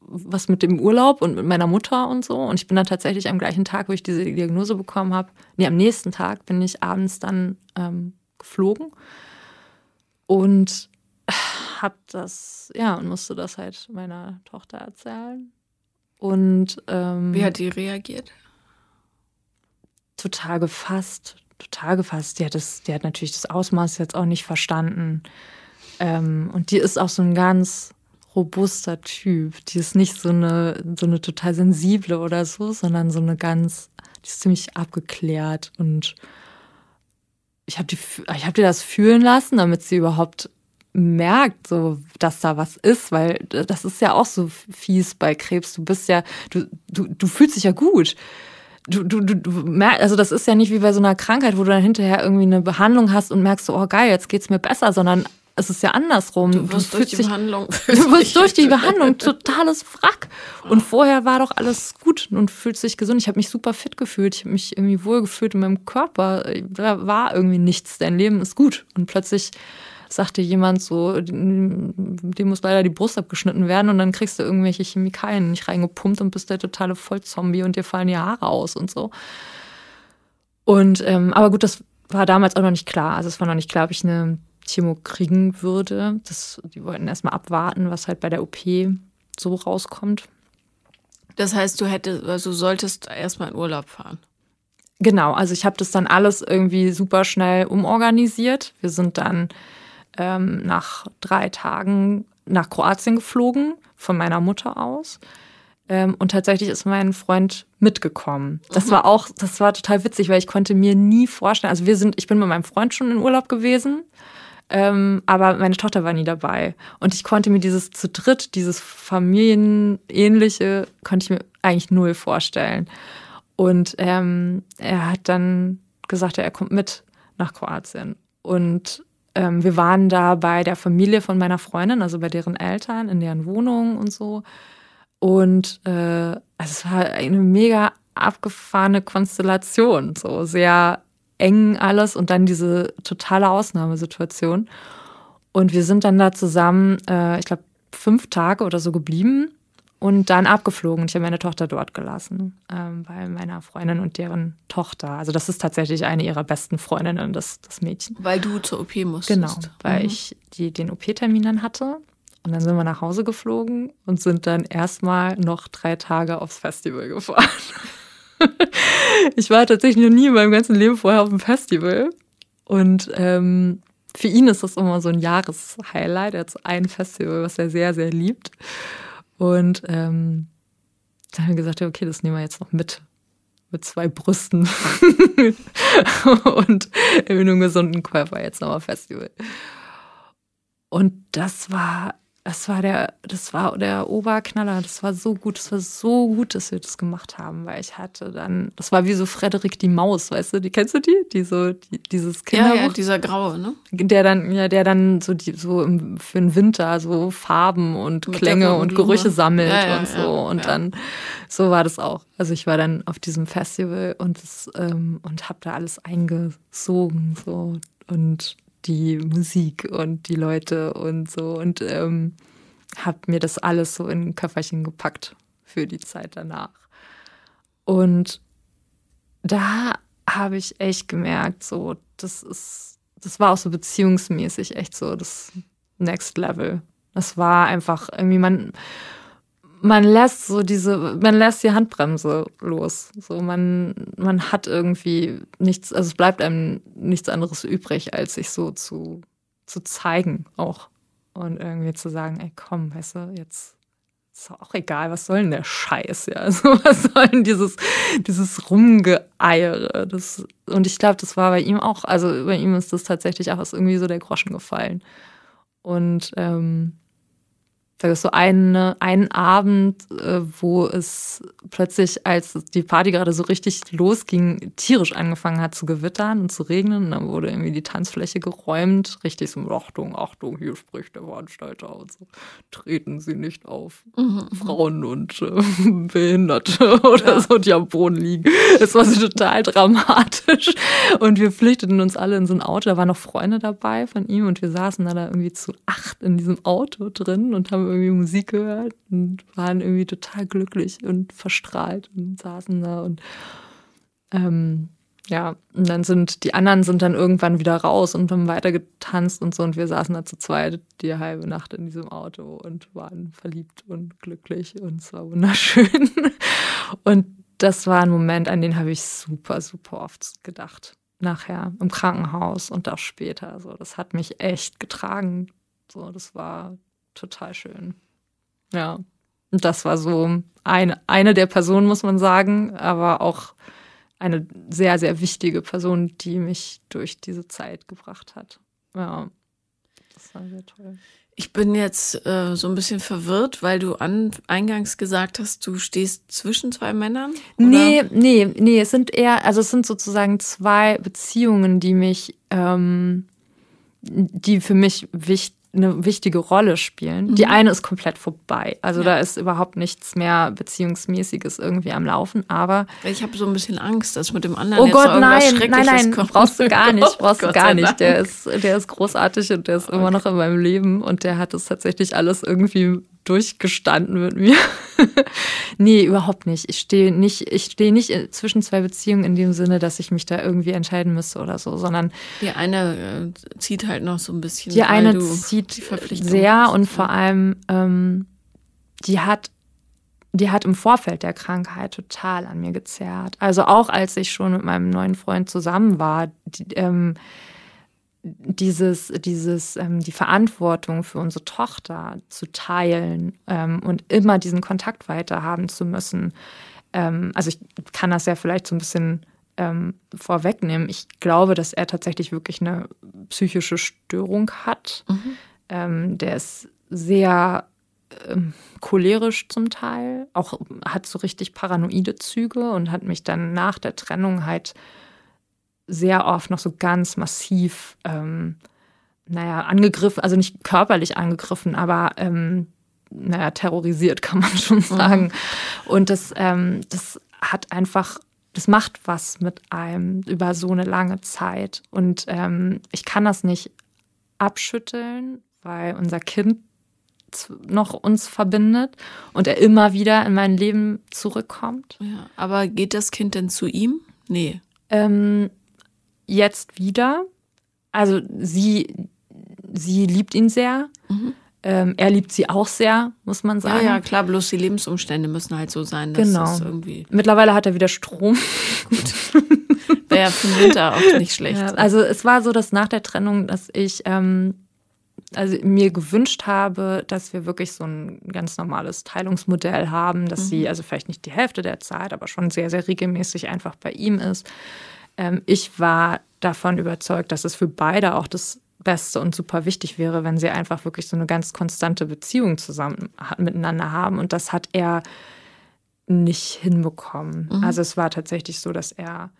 was mit dem Urlaub und mit meiner Mutter und so. Und ich bin dann tatsächlich am gleichen Tag, wo ich diese Diagnose bekommen habe, nee, am nächsten Tag bin ich abends dann ähm, geflogen und habe das, ja, und musste das halt meiner Tochter erzählen. Und ähm, Wie hat die reagiert? total gefasst, total gefasst. Die hat, das, die hat natürlich das Ausmaß jetzt auch nicht verstanden. Ähm, und die ist auch so ein ganz robuster Typ. Die ist nicht so eine, so eine total sensible oder so, sondern so eine ganz, die ist ziemlich abgeklärt und ich habe habe dir das fühlen lassen, damit sie überhaupt merkt, so, dass da was ist, weil das ist ja auch so fies bei Krebs. Du bist ja, du, du, du fühlst dich ja gut. Du, du, du, du merkst, also das ist ja nicht wie bei so einer Krankheit, wo du dann hinterher irgendwie eine Behandlung hast und merkst so, oh geil, jetzt geht's mir besser, sondern es ist ja andersrum. Du wirst durch die Behandlung. Du wirst durch die Behandlung totales Wrack. Und vorher war doch alles gut und fühlt sich gesund. Ich habe mich super fit gefühlt. Ich habe mich irgendwie wohl gefühlt in meinem Körper. Da war irgendwie nichts. Dein Leben ist gut. Und plötzlich sagte jemand so, dem muss leider die Brust abgeschnitten werden und dann kriegst du irgendwelche Chemikalien nicht reingepumpt und bist der totale Vollzombie und dir fallen die Haare aus und so. Und ähm, aber gut, das war damals auch noch nicht klar. Also es war noch nicht klar, ob ich eine Chemo kriegen würde. Das, die wollten erstmal abwarten, was halt bei der OP so rauskommt. Das heißt, du hättest, also solltest erstmal in Urlaub fahren. Genau, also ich habe das dann alles irgendwie super schnell umorganisiert. Wir sind dann ähm, nach drei Tagen nach Kroatien geflogen, von meiner Mutter aus. Ähm, und tatsächlich ist mein Freund mitgekommen. Das mhm. war auch, das war total witzig, weil ich konnte mir nie vorstellen, also wir sind, ich bin mit meinem Freund schon in Urlaub gewesen, ähm, aber meine Tochter war nie dabei. Und ich konnte mir dieses zu dritt, dieses familienähnliche, konnte ich mir eigentlich null vorstellen. Und ähm, er hat dann gesagt, er kommt mit nach Kroatien. Und ähm, wir waren da bei der Familie von meiner Freundin, also bei deren Eltern, in deren Wohnung und so. Und äh, also es war eine mega abgefahrene Konstellation, so sehr eng alles und dann diese totale Ausnahmesituation. Und wir sind dann da zusammen, äh, ich glaube, fünf Tage oder so geblieben und dann abgeflogen. Ich habe meine Tochter dort gelassen, ähm, bei meiner Freundin und deren Tochter. Also das ist tatsächlich eine ihrer besten Freundinnen, das, das Mädchen. Weil du zur OP musstest. Genau, weil mhm. ich die, den OP-Termin dann hatte. Und dann sind wir nach Hause geflogen und sind dann erstmal noch drei Tage aufs Festival gefahren. ich war tatsächlich noch nie in meinem ganzen Leben vorher auf einem Festival. Und ähm, für ihn ist das immer so ein Jahreshighlight. Er hat so ein Festival, was er sehr, sehr liebt. Und ähm, dann haben wir gesagt, okay, das nehmen wir jetzt noch mit. Mit zwei Brüsten und in einem gesunden Körper jetzt nochmal Festival. Und das war das war der, das war der Oberknaller. Das war so gut, das war so gut, dass wir das gemacht haben, weil ich hatte dann, das war wie so Frederik die Maus, weißt du, die kennst du die? Die so, die, dieses Kinderbuch. Ja, ja, dieser graue, ne? Der dann, ja, der dann so die, so im, für den Winter so Farben und Mit Klänge und Gerüche sammelt ja, ja, und so. und dann, so war das auch. Also ich war dann auf diesem Festival und das, ähm, und hab da alles eingesogen, so und die Musik und die Leute und so und ähm, habe mir das alles so in ein Köfferchen gepackt für die Zeit danach. Und da habe ich echt gemerkt, so, das ist, das war auch so beziehungsmäßig echt so das Next Level. Das war einfach irgendwie, man, man lässt so diese, man lässt die Handbremse los. So, man, man hat irgendwie nichts, also es bleibt einem nichts anderes übrig, als sich so zu, zu zeigen auch. Und irgendwie zu sagen, ey, komm, weißt du, jetzt ist auch egal, was soll denn der Scheiß, ja? Also, was soll denn dieses, dieses Rumgeeiere? Das, und ich glaube, das war bei ihm auch, also bei ihm ist das tatsächlich auch irgendwie so der Groschen gefallen. Und ähm, da ist so eine, einen Abend, äh, wo es plötzlich, als die Party gerade so richtig losging, tierisch angefangen hat zu gewittern und zu regnen. Und dann wurde irgendwie die Tanzfläche geräumt. Richtig so, Achtung, Achtung, hier spricht der Veranstalter und so. Treten Sie nicht auf mhm. mhm. Frauen und äh, Behinderte oder ja. so, die am Boden liegen. Es war so total dramatisch. Und wir flüchteten uns alle in so ein Auto. Da waren noch Freunde dabei von ihm und wir saßen da, da irgendwie zu acht in diesem Auto drin und haben irgendwie Musik gehört und waren irgendwie total glücklich und verstrahlt und saßen da und ähm, ja, und dann sind die anderen sind dann irgendwann wieder raus und haben weiter getanzt und so und wir saßen da zu zweit die halbe Nacht in diesem Auto und waren verliebt und glücklich und es war wunderschön. Und das war ein Moment, an den habe ich super, super oft gedacht. Nachher im Krankenhaus und auch später. So, das hat mich echt getragen. So, das war total schön. Ja. Und das war so eine, eine der Personen, muss man sagen, aber auch eine sehr, sehr wichtige Person, die mich durch diese Zeit gebracht hat. Ja, das war sehr toll. Ich bin jetzt äh, so ein bisschen verwirrt, weil du an, eingangs gesagt hast, du stehst zwischen zwei Männern? Oder? Nee, nee, nee, es sind eher, also es sind sozusagen zwei Beziehungen, die mich, ähm, die für mich wichtig eine wichtige Rolle spielen. Mhm. Die eine ist komplett vorbei. Also ja. da ist überhaupt nichts mehr Beziehungsmäßiges irgendwie am Laufen. Aber ich habe so ein bisschen Angst, dass mit dem anderen oh Gott, nein, nein, nein, kommt. brauchst du gar nicht, brauchst du gar nicht. Der ist, der ist großartig und der ist okay. immer noch in meinem Leben und der hat es tatsächlich alles irgendwie durchgestanden mit mir. nee, überhaupt nicht. Ich stehe nicht, ich stehe nicht zwischen zwei Beziehungen in dem Sinne, dass ich mich da irgendwie entscheiden müsste oder so, sondern die eine äh, zieht halt noch so ein bisschen. Die eine zieht sehr und vor allem ähm, die hat die hat im Vorfeld der Krankheit total an mir gezerrt. Also auch als ich schon mit meinem neuen Freund zusammen war, die, ähm, dieses, dieses, ähm, die Verantwortung für unsere Tochter zu teilen ähm, und immer diesen Kontakt weiter haben zu müssen. Ähm, also ich kann das ja vielleicht so ein bisschen ähm, vorwegnehmen. Ich glaube, dass er tatsächlich wirklich eine psychische Störung hat. Mhm. Ähm, der ist sehr ähm, cholerisch zum Teil, auch hat so richtig paranoide Züge und hat mich dann nach der Trennung halt sehr oft noch so ganz massiv, ähm, naja, angegriffen, also nicht körperlich angegriffen, aber ähm, naja, terrorisiert, kann man schon mhm. sagen. Und das, ähm, das hat einfach, das macht was mit einem über so eine lange Zeit. Und ähm, ich kann das nicht abschütteln, weil unser Kind noch uns verbindet und er immer wieder in mein Leben zurückkommt. Ja, aber geht das Kind denn zu ihm? Nee. Ähm, jetzt wieder. Also sie, sie liebt ihn sehr. Mhm. Ähm, er liebt sie auch sehr, muss man sagen. Ja, ja, klar, bloß die Lebensumstände müssen halt so sein, dass genau. es irgendwie. Mittlerweile hat er wieder Strom. Gut. Wäre ja für den Winter auch nicht schlecht. Ja, also es war so, dass nach der Trennung, dass ich ähm, also mir gewünscht habe, dass wir wirklich so ein ganz normales Teilungsmodell haben, dass mhm. sie, also vielleicht nicht die Hälfte der Zeit, aber schon sehr, sehr regelmäßig einfach bei ihm ist ähm, ich war davon überzeugt, dass es für beide auch das Beste und super wichtig wäre, wenn sie einfach wirklich so eine ganz konstante Beziehung zusammen miteinander haben. Und das hat er nicht hinbekommen. Mhm. Also es war tatsächlich so, dass er,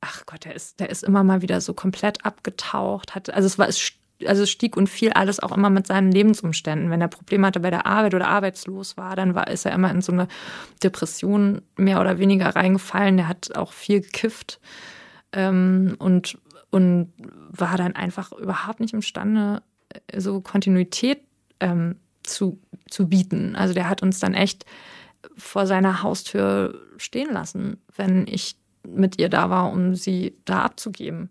ach Gott, der ist, der ist immer mal wieder so komplett abgetaucht. Hat, also es war, es, also es stieg und fiel alles auch immer mit seinen Lebensumständen. Wenn er Probleme hatte bei der Arbeit oder arbeitslos war, dann war, ist er immer in so eine Depression mehr oder weniger reingefallen. Der hat auch viel gekifft ähm, und, und war dann einfach überhaupt nicht imstande, so Kontinuität ähm, zu, zu bieten. Also der hat uns dann echt vor seiner Haustür stehen lassen, wenn ich mit ihr da war, um sie da abzugeben.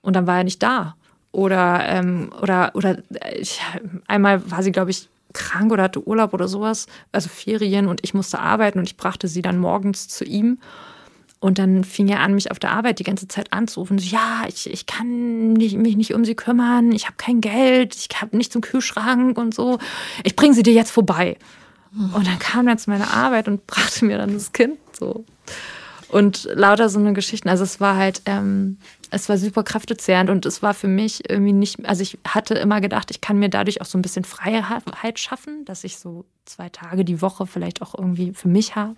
Und dann war er nicht da. Oder, ähm, oder, oder äh, ich, einmal war sie, glaube ich, krank oder hatte Urlaub oder sowas, also Ferien und ich musste arbeiten und ich brachte sie dann morgens zu ihm. Und dann fing er an, mich auf der Arbeit die ganze Zeit anzurufen. So, ja, ich, ich kann nicht, mich nicht um sie kümmern, ich habe kein Geld, ich habe nichts im Kühlschrank und so. Ich bringe sie dir jetzt vorbei. Und dann kam er zu meiner Arbeit und brachte mir dann das Kind so. Und lauter so eine Geschichten. Also es war halt, ähm, es war super kräftezehrend und es war für mich irgendwie nicht, also ich hatte immer gedacht, ich kann mir dadurch auch so ein bisschen Freiheit schaffen, dass ich so zwei Tage die Woche vielleicht auch irgendwie für mich habe.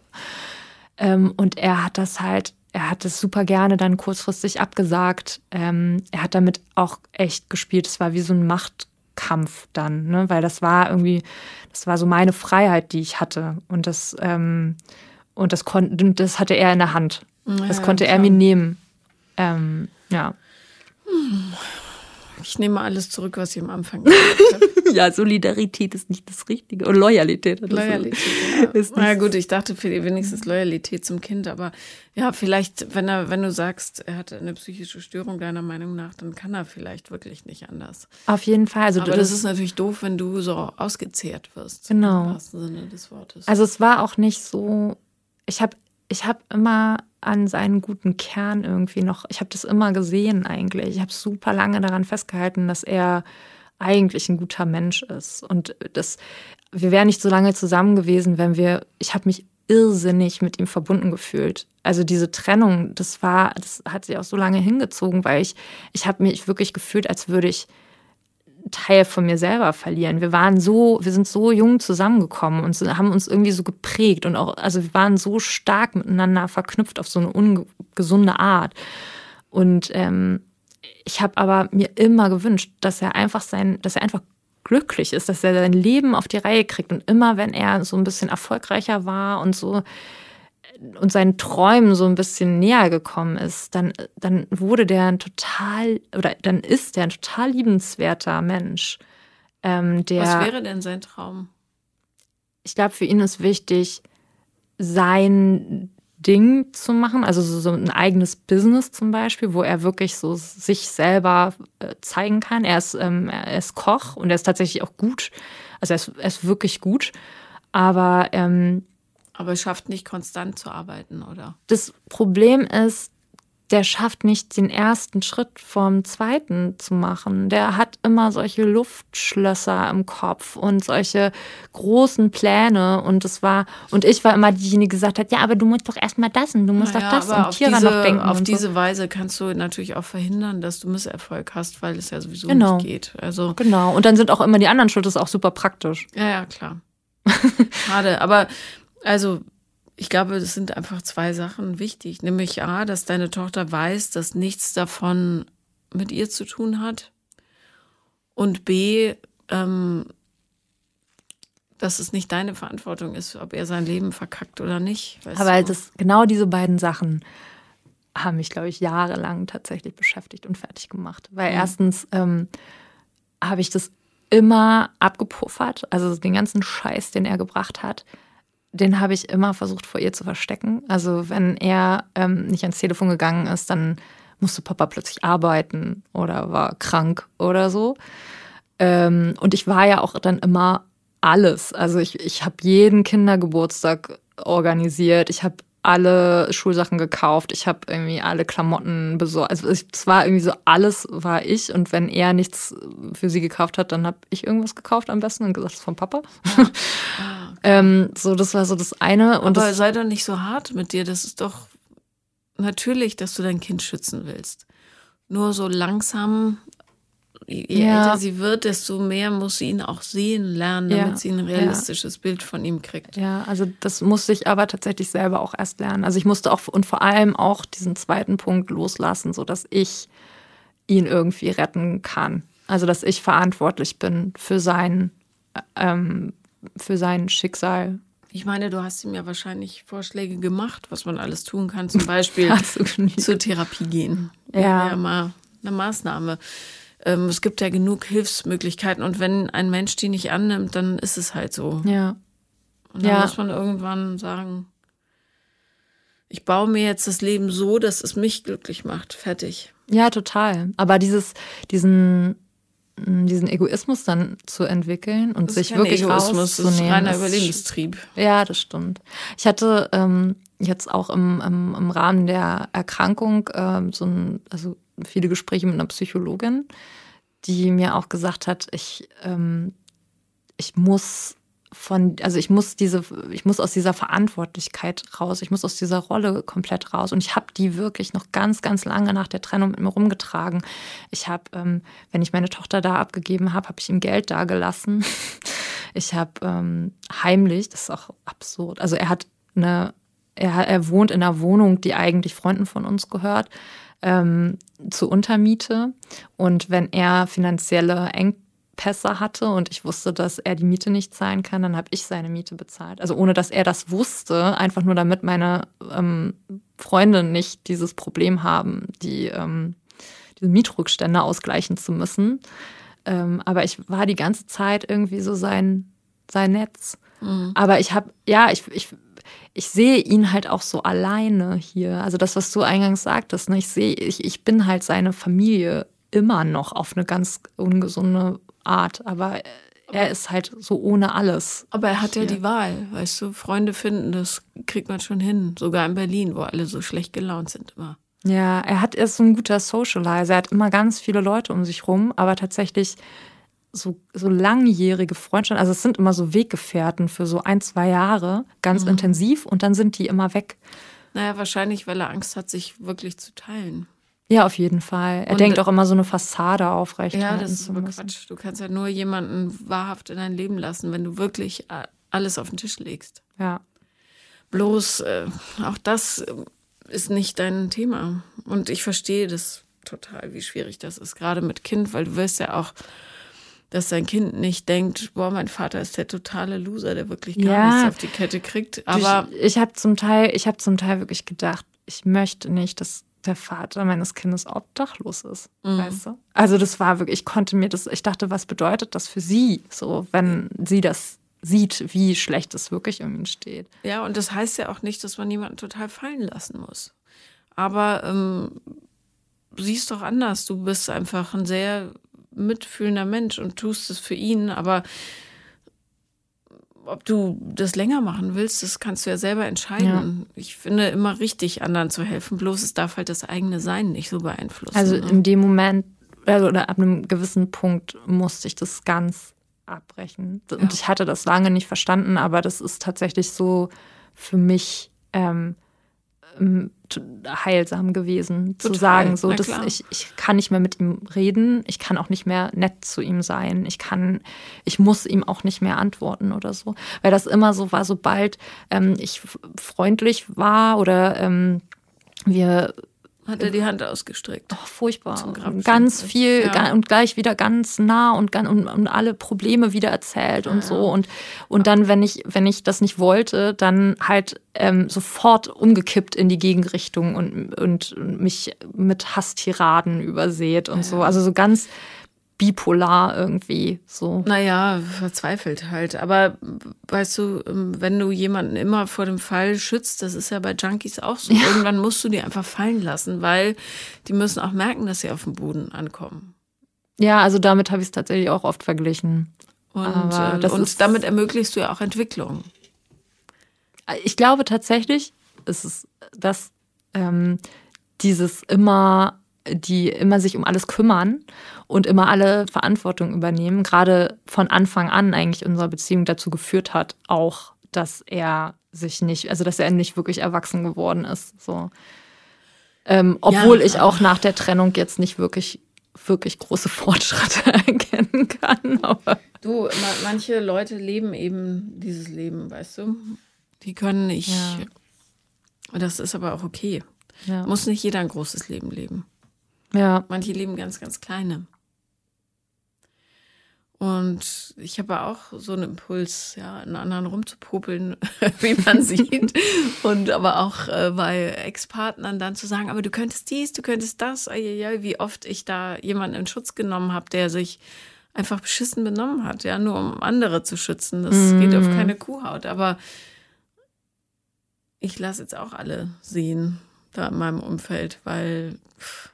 Ähm, und er hat das halt, er hat es super gerne dann kurzfristig abgesagt. Ähm, er hat damit auch echt gespielt. Es war wie so ein Machtkampf dann, ne? weil das war irgendwie, das war so meine Freiheit, die ich hatte. Und das, ähm, und das konnte, das hatte er in der Hand. Das konnte ja, er mir nehmen. Ähm, ja. Hm. Ich nehme alles zurück, was ich am Anfang gesagt habe. ja, Solidarität ist nicht das Richtige. Und Loyalität. Loyalität, ja. Ist Na gut, ich dachte für wenigstens Loyalität zum Kind, aber ja, vielleicht, wenn er, wenn du sagst, er hatte eine psychische Störung deiner Meinung nach, dann kann er vielleicht wirklich nicht anders. Auf jeden Fall. Also aber das ist natürlich doof, wenn du so ausgezehrt wirst. Genau. Im wahrsten Sinne des Wortes. Also es war auch nicht so, ich habe ich habe immer an seinen guten Kern irgendwie noch, ich habe das immer gesehen eigentlich. Ich habe super lange daran festgehalten, dass er eigentlich ein guter Mensch ist. Und das, wir wären nicht so lange zusammen gewesen, wenn wir, ich habe mich irrsinnig mit ihm verbunden gefühlt. Also diese Trennung, das war, das hat sich auch so lange hingezogen, weil ich, ich habe mich wirklich gefühlt, als würde ich Teil von mir selber verlieren. Wir waren so, wir sind so jung zusammengekommen und haben uns irgendwie so geprägt und auch, also wir waren so stark miteinander verknüpft auf so eine ungesunde Art. Und ähm, ich habe aber mir immer gewünscht, dass er einfach sein, dass er einfach glücklich ist, dass er sein Leben auf die Reihe kriegt. Und immer, wenn er so ein bisschen erfolgreicher war und so und seinen Träumen so ein bisschen näher gekommen ist, dann, dann wurde der ein total, oder dann ist der ein total liebenswerter Mensch. Ähm, der, Was wäre denn sein Traum? Ich glaube, für ihn ist wichtig, sein Ding zu machen, also so, ein eigenes Business zum Beispiel, wo er wirklich so sich selber äh, zeigen kann. Er ist, ähm, er ist Koch und er ist tatsächlich auch gut. Also er ist, er ist wirklich gut. Aber ähm, aber es schafft nicht konstant zu arbeiten, oder? Das Problem ist, der schafft nicht den ersten Schritt vom zweiten zu machen. Der hat immer solche Luftschlösser im Kopf und solche großen Pläne und es war und ich war immer diejenige, die gesagt hat, ja, aber du musst doch erstmal das und du musst naja, doch das und Tiere diese, noch denken. Auf diese so. Weise kannst du natürlich auch verhindern, dass du Misserfolg hast, weil es ja sowieso genau. nicht geht. Also genau. Und dann sind auch immer die anderen schuld, das ist auch super praktisch. Ja, ja, klar. Schade, aber also ich glaube, es sind einfach zwei Sachen wichtig. Nämlich A, dass deine Tochter weiß, dass nichts davon mit ihr zu tun hat. Und B, ähm, dass es nicht deine Verantwortung ist, ob er sein Leben verkackt oder nicht. Aber das, genau diese beiden Sachen haben mich, glaube ich, jahrelang tatsächlich beschäftigt und fertig gemacht. Weil mhm. erstens ähm, habe ich das immer abgepuffert, also den ganzen Scheiß, den er gebracht hat den habe ich immer versucht vor ihr zu verstecken. Also wenn er ähm, nicht ans Telefon gegangen ist, dann musste Papa plötzlich arbeiten oder war krank oder so. Ähm, und ich war ja auch dann immer alles. Also ich, ich habe jeden Kindergeburtstag organisiert. Ich habe alle Schulsachen gekauft. Ich habe irgendwie alle Klamotten besorgt. Also es war irgendwie so, alles war ich. Und wenn er nichts für sie gekauft hat, dann habe ich irgendwas gekauft am besten und gesagt, das ist von Papa. Ja. Ah, okay. ähm, so, das war so das eine. Und Aber sei doch nicht so hart mit dir. Das ist doch natürlich, dass du dein Kind schützen willst. Nur so langsam je ja. älter sie wird, desto mehr muss sie ihn auch sehen lernen, damit ja. sie ein realistisches ja. Bild von ihm kriegt. Ja, also das musste ich aber tatsächlich selber auch erst lernen. Also ich musste auch und vor allem auch diesen zweiten Punkt loslassen, sodass ich ihn irgendwie retten kann. Also dass ich verantwortlich bin für sein, ähm, für sein Schicksal. Ich meine, du hast ihm ja wahrscheinlich Vorschläge gemacht, was man alles tun kann. Zum Beispiel zur Therapie gehen. Ja. ja mal eine Maßnahme ähm, es gibt ja genug Hilfsmöglichkeiten und wenn ein Mensch die nicht annimmt, dann ist es halt so. Ja. Und dann ja. muss man irgendwann sagen, ich baue mir jetzt das Leben so, dass es mich glücklich macht. Fertig. Ja, total. Aber dieses, diesen, diesen Egoismus dann zu entwickeln und sich wirklich Egoismus, rauszunehmen. Das ist reiner Überlebenstrieb. Ja, das stimmt. Ich hatte ähm, jetzt auch im, im, im Rahmen der Erkrankung ähm, so ein, also viele Gespräche mit einer Psychologin, die mir auch gesagt hat, ich, ähm, ich muss von, also ich muss diese, ich muss aus dieser Verantwortlichkeit raus, ich muss aus dieser Rolle komplett raus. Und ich habe die wirklich noch ganz, ganz lange nach der Trennung mit mir rumgetragen. Ich habe, ähm, wenn ich meine Tochter da abgegeben habe, habe ich ihm Geld da gelassen. Ich habe ähm, heimlich, das ist auch absurd, also er hat eine, er, er wohnt in einer Wohnung, die eigentlich Freunden von uns gehört ähm, zur Untermiete. Und wenn er finanzielle Engpässe hatte und ich wusste, dass er die Miete nicht zahlen kann, dann habe ich seine Miete bezahlt. Also ohne dass er das wusste, einfach nur damit meine ähm, Freunde nicht dieses Problem haben, die ähm, diese Mietrückstände ausgleichen zu müssen. Ähm, aber ich war die ganze Zeit irgendwie so sein, sein Netz. Mhm. Aber ich habe, ja, ich, ich ich sehe ihn halt auch so alleine hier. Also das, was du eingangs sagtest, ne? ich sehe, ich, ich bin halt seine Familie immer noch auf eine ganz ungesunde Art, aber er ist halt so ohne alles. Aber er hat hier. ja die Wahl, weißt du, Freunde finden, das kriegt man schon hin, sogar in Berlin, wo alle so schlecht gelaunt sind immer. Ja, er hat er ist so ein guter Socializer, er hat immer ganz viele Leute um sich rum, aber tatsächlich so, so langjährige Freundschaften, also es sind immer so Weggefährten für so ein, zwei Jahre, ganz mhm. intensiv und dann sind die immer weg. Naja, wahrscheinlich, weil er Angst hat, sich wirklich zu teilen. Ja, auf jeden Fall. Er und denkt auch immer so eine Fassade aufrecht. Ja, das ist aber Quatsch. Du kannst ja nur jemanden wahrhaft in dein Leben lassen, wenn du wirklich alles auf den Tisch legst. Ja. Bloß, äh, auch das äh, ist nicht dein Thema. Und ich verstehe das total, wie schwierig das ist, gerade mit Kind, weil du wirst ja auch dass dein Kind nicht denkt, boah, mein Vater ist der totale Loser, der wirklich gar ja. nichts auf die Kette kriegt. Aber ich, ich habe zum Teil, ich habe zum Teil wirklich gedacht, ich möchte nicht, dass der Vater meines Kindes obdachlos ist, mhm. weißt du? Also das war wirklich, ich konnte mir das, ich dachte, was bedeutet das für sie, so wenn sie das sieht, wie schlecht es wirklich um ihn steht. Ja, und das heißt ja auch nicht, dass man jemanden total fallen lassen muss. Aber ähm, siehst doch anders. Du bist einfach ein sehr mitfühlender Mensch und tust es für ihn, aber ob du das länger machen willst, das kannst du ja selber entscheiden. Ja. Ich finde immer richtig, anderen zu helfen, bloß es darf halt das eigene Sein nicht so beeinflussen. Also ne? in dem Moment, also oder ab einem gewissen Punkt musste ich das ganz abbrechen. Und ja. ich hatte das lange nicht verstanden, aber das ist tatsächlich so für mich ähm, heilsam gewesen, Total. zu sagen, so, dass ich, ich kann nicht mehr mit ihm reden, ich kann auch nicht mehr nett zu ihm sein, ich kann, ich muss ihm auch nicht mehr antworten oder so. Weil das immer so war, sobald ähm, ich freundlich war oder ähm, wir hat er die Hand ausgestreckt. Oh, furchtbar. Ganz viel ja. und gleich wieder ganz nah und, und, und alle Probleme wieder erzählt und ja. so. Und, und dann, wenn ich, wenn ich das nicht wollte, dann halt ähm, sofort umgekippt in die Gegenrichtung und, und mich mit Hasstiraden übersät und ja. so. Also so ganz bipolar irgendwie so. Naja, verzweifelt halt. Aber weißt du, ähm, wenn du jemanden immer vor dem Fall schützt, das ist ja bei Junkies auch so. Ja. Irgendwann musst du die einfach fallen lassen, weil die müssen auch merken, dass sie auf dem Boden ankommen. Ja, also damit habe ich es tatsächlich auch oft verglichen. Und, äh, und damit ermöglichst du ja auch Entwicklung. Ich glaube tatsächlich, ist es dass ähm, dieses immer die immer sich um alles kümmern und immer alle Verantwortung übernehmen, gerade von Anfang an eigentlich unserer Beziehung dazu geführt hat, auch, dass er sich nicht, also dass er nicht wirklich erwachsen geworden ist. So. Ähm, obwohl ja, ich auch nach der Trennung jetzt nicht wirklich wirklich große Fortschritte erkennen kann. Aber du, manche Leute leben eben dieses Leben, weißt du? Die können nicht. Ja. Das ist aber auch okay. Ja. Muss nicht jeder ein großes Leben leben. Ja. Manche leben ganz, ganz kleine. Und ich habe auch so einen Impuls, ja, einen anderen rumzupopeln, wie man sieht. Und aber auch äh, bei Ex-Partnern dann zu sagen, aber du könntest dies, du könntest das. Ai, wie oft ich da jemanden in Schutz genommen habe, der sich einfach beschissen benommen hat, ja, nur um andere zu schützen. Das mm. geht auf keine Kuhhaut. Aber ich lasse jetzt auch alle sehen, da in meinem Umfeld, weil. Pff,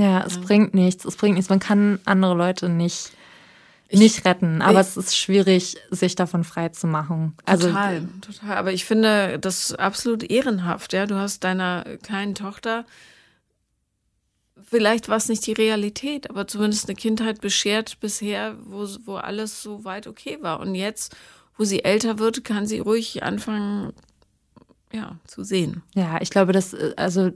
ja, es ja. bringt nichts. Es bringt nichts. Man kann andere Leute nicht, nicht ich, retten. Aber ich, es ist schwierig, sich davon frei zu machen. Also, total, total. Aber ich finde das absolut ehrenhaft. Ja, du hast deiner kleinen Tochter vielleicht war es nicht die Realität, aber zumindest eine Kindheit beschert bisher, wo, wo alles so weit okay war. Und jetzt, wo sie älter wird, kann sie ruhig anfangen, ja, zu sehen. Ja, ich glaube, dass, äh, also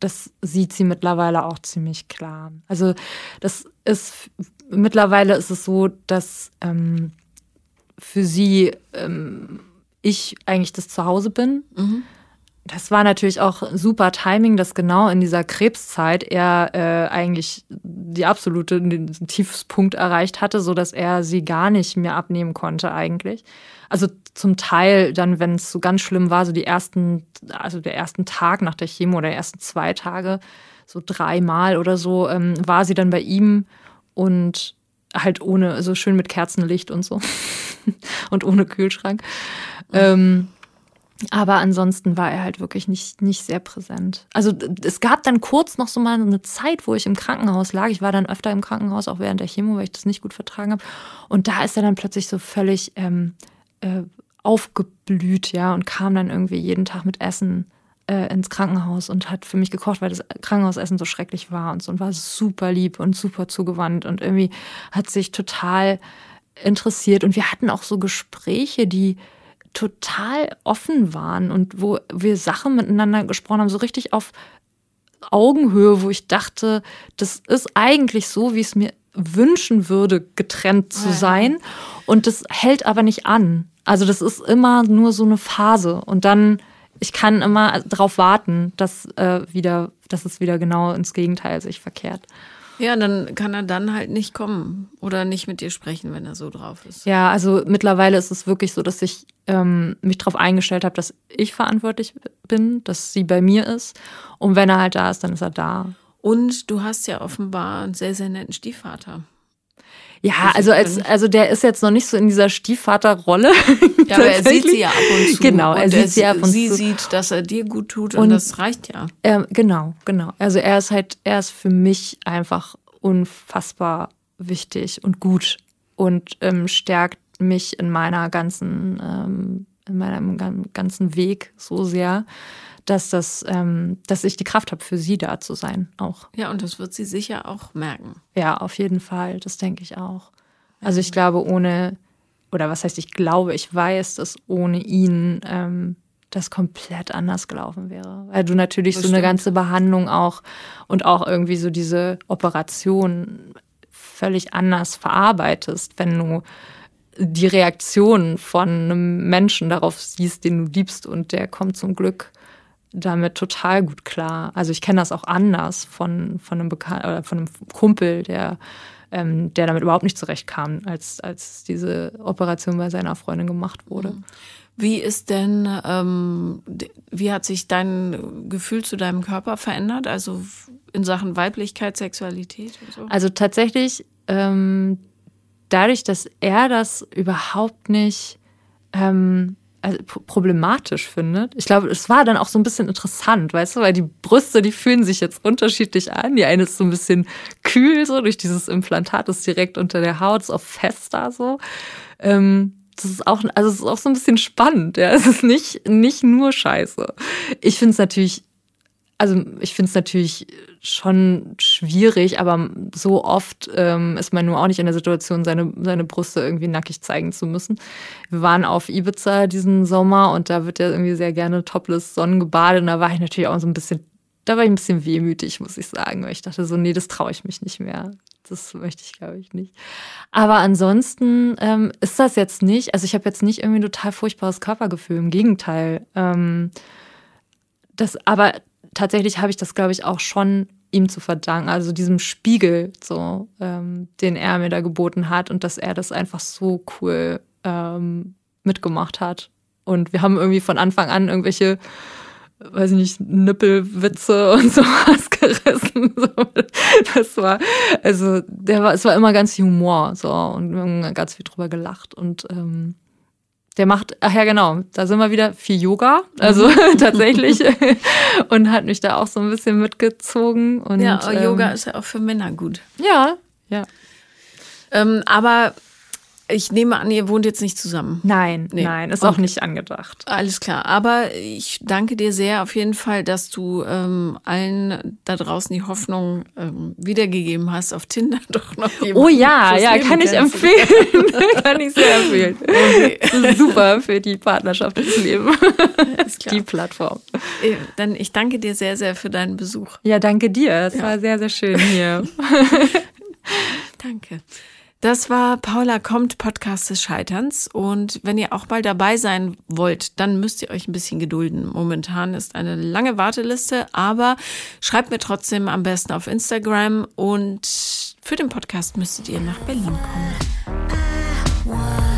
das sieht sie mittlerweile auch ziemlich klar. Also das ist mittlerweile ist es so, dass ähm, für sie ähm, ich eigentlich das Zuhause bin. Mhm. Das war natürlich auch super Timing, dass genau in dieser Krebszeit er äh, eigentlich die absolute den Tiefspunkt erreicht hatte, so dass er sie gar nicht mehr abnehmen konnte eigentlich. Also zum Teil dann, wenn es so ganz schlimm war, so die ersten, also der ersten Tag nach der Chemo oder der ersten zwei Tage, so dreimal oder so, ähm, war sie dann bei ihm und halt ohne, so schön mit Kerzenlicht und so und ohne Kühlschrank. Mhm. Ähm, aber ansonsten war er halt wirklich nicht, nicht sehr präsent. Also es gab dann kurz noch so mal eine Zeit, wo ich im Krankenhaus lag. Ich war dann öfter im Krankenhaus, auch während der Chemo, weil ich das nicht gut vertragen habe. Und da ist er dann plötzlich so völlig ähm, äh, aufgeblüht, ja, und kam dann irgendwie jeden Tag mit Essen äh, ins Krankenhaus und hat für mich gekocht, weil das Krankenhausessen so schrecklich war und so und war super lieb und super zugewandt und irgendwie hat sich total interessiert und wir hatten auch so Gespräche, die total offen waren und wo wir Sachen miteinander gesprochen haben, so richtig auf Augenhöhe, wo ich dachte, das ist eigentlich so, wie es mir wünschen würde, getrennt zu sein. Und das hält aber nicht an. Also das ist immer nur so eine Phase. Und dann, ich kann immer darauf warten, dass, äh, wieder, dass es wieder genau ins Gegenteil sich verkehrt. Ja, dann kann er dann halt nicht kommen oder nicht mit dir sprechen, wenn er so drauf ist. Ja, also mittlerweile ist es wirklich so, dass ich ähm, mich darauf eingestellt habe, dass ich verantwortlich bin, dass sie bei mir ist. Und wenn er halt da ist, dann ist er da. Und du hast ja offenbar einen sehr, sehr netten Stiefvater. Ja, also als, also der ist jetzt noch nicht so in dieser Stiefvaterrolle. Ja, aber er sieht sie ja ab und zu. Genau, er sieht sie ab und sie zu. sieht, dass er dir gut tut und, und das reicht ja. Ähm, genau, genau. Also er ist halt, er ist für mich einfach unfassbar wichtig und gut und ähm, stärkt mich in meiner ganzen, ähm, in meinem ganzen Weg so sehr, dass das, ähm, dass ich die Kraft habe, für sie da zu sein auch. Ja, und das wird sie sicher auch merken. Ja, auf jeden Fall. Das denke ich auch. Also ich glaube, ohne, oder was heißt ich glaube, ich weiß, dass ohne ihn ähm, das komplett anders gelaufen wäre. Weil du natürlich das so eine ganze Behandlung auch und auch irgendwie so diese Operation völlig anders verarbeitest, wenn du die Reaktion von einem Menschen darauf siehst, den du liebst und der kommt zum Glück damit total gut klar. Also ich kenne das auch anders von, von einem Bekan oder von einem Kumpel, der, ähm, der damit überhaupt nicht zurechtkam, als, als diese Operation bei seiner Freundin gemacht wurde. Mhm. Wie ist denn, ähm, wie hat sich dein Gefühl zu deinem Körper verändert? Also in Sachen Weiblichkeit, Sexualität und so? Also tatsächlich, ähm, dadurch, dass er das überhaupt nicht ähm, problematisch findet. Ich glaube, es war dann auch so ein bisschen interessant, weißt du, weil die Brüste, die fühlen sich jetzt unterschiedlich an. Die eine ist so ein bisschen kühl, so durch dieses Implantat, ist direkt unter der Haut, ist auch fester so. Ähm, das ist auch, also es ist auch so ein bisschen spannend, ja. Es ist nicht, nicht nur scheiße. Ich finde es natürlich also ich finde es natürlich schon schwierig, aber so oft ähm, ist man nur auch nicht in der Situation, seine, seine Brüste irgendwie nackig zeigen zu müssen. Wir waren auf Ibiza diesen Sommer und da wird ja irgendwie sehr gerne topless sonnengebadet und da war ich natürlich auch so ein bisschen, da war ich ein bisschen wehmütig, muss ich sagen, weil ich dachte so, nee, das traue ich mich nicht mehr. Das möchte ich, glaube ich, nicht. Aber ansonsten ähm, ist das jetzt nicht, also ich habe jetzt nicht irgendwie ein total furchtbares Körpergefühl, im Gegenteil. Ähm, das, aber tatsächlich habe ich das, glaube ich, auch schon ihm zu verdanken, also diesem Spiegel, so, ähm, den er mir da geboten hat und dass er das einfach so cool ähm, mitgemacht hat. Und wir haben irgendwie von Anfang an irgendwelche, weiß ich nicht, Nippelwitze und sowas gerissen. Das war, also, der war, es war immer ganz viel Humor, so, und wir haben ganz viel drüber gelacht und ähm, der macht, ach ja, genau, da sind wir wieder viel Yoga, also mhm. tatsächlich. und hat mich da auch so ein bisschen mitgezogen. Und, ja, ähm, Yoga ist ja auch für Männer gut. Ja, ja. Ähm, aber ich nehme an, ihr wohnt jetzt nicht zusammen. Nein, nee. nein, ist okay. auch nicht angedacht. Alles klar. Aber ich danke dir sehr auf jeden Fall, dass du ähm, allen da draußen die Hoffnung ähm, wiedergegeben hast, auf Tinder doch noch jemanden. Oh ja, ja, kann ich empfehlen. kann ich sehr empfehlen. Okay. Super für die Partnerschaft des Lebens. Die Plattform. Äh, dann ich danke dir sehr, sehr für deinen Besuch. Ja, danke dir. Es ja. war sehr, sehr schön hier. danke. Das war Paula kommt, Podcast des Scheiterns. Und wenn ihr auch mal dabei sein wollt, dann müsst ihr euch ein bisschen gedulden. Momentan ist eine lange Warteliste, aber schreibt mir trotzdem am besten auf Instagram und für den Podcast müsstet ihr nach Berlin kommen.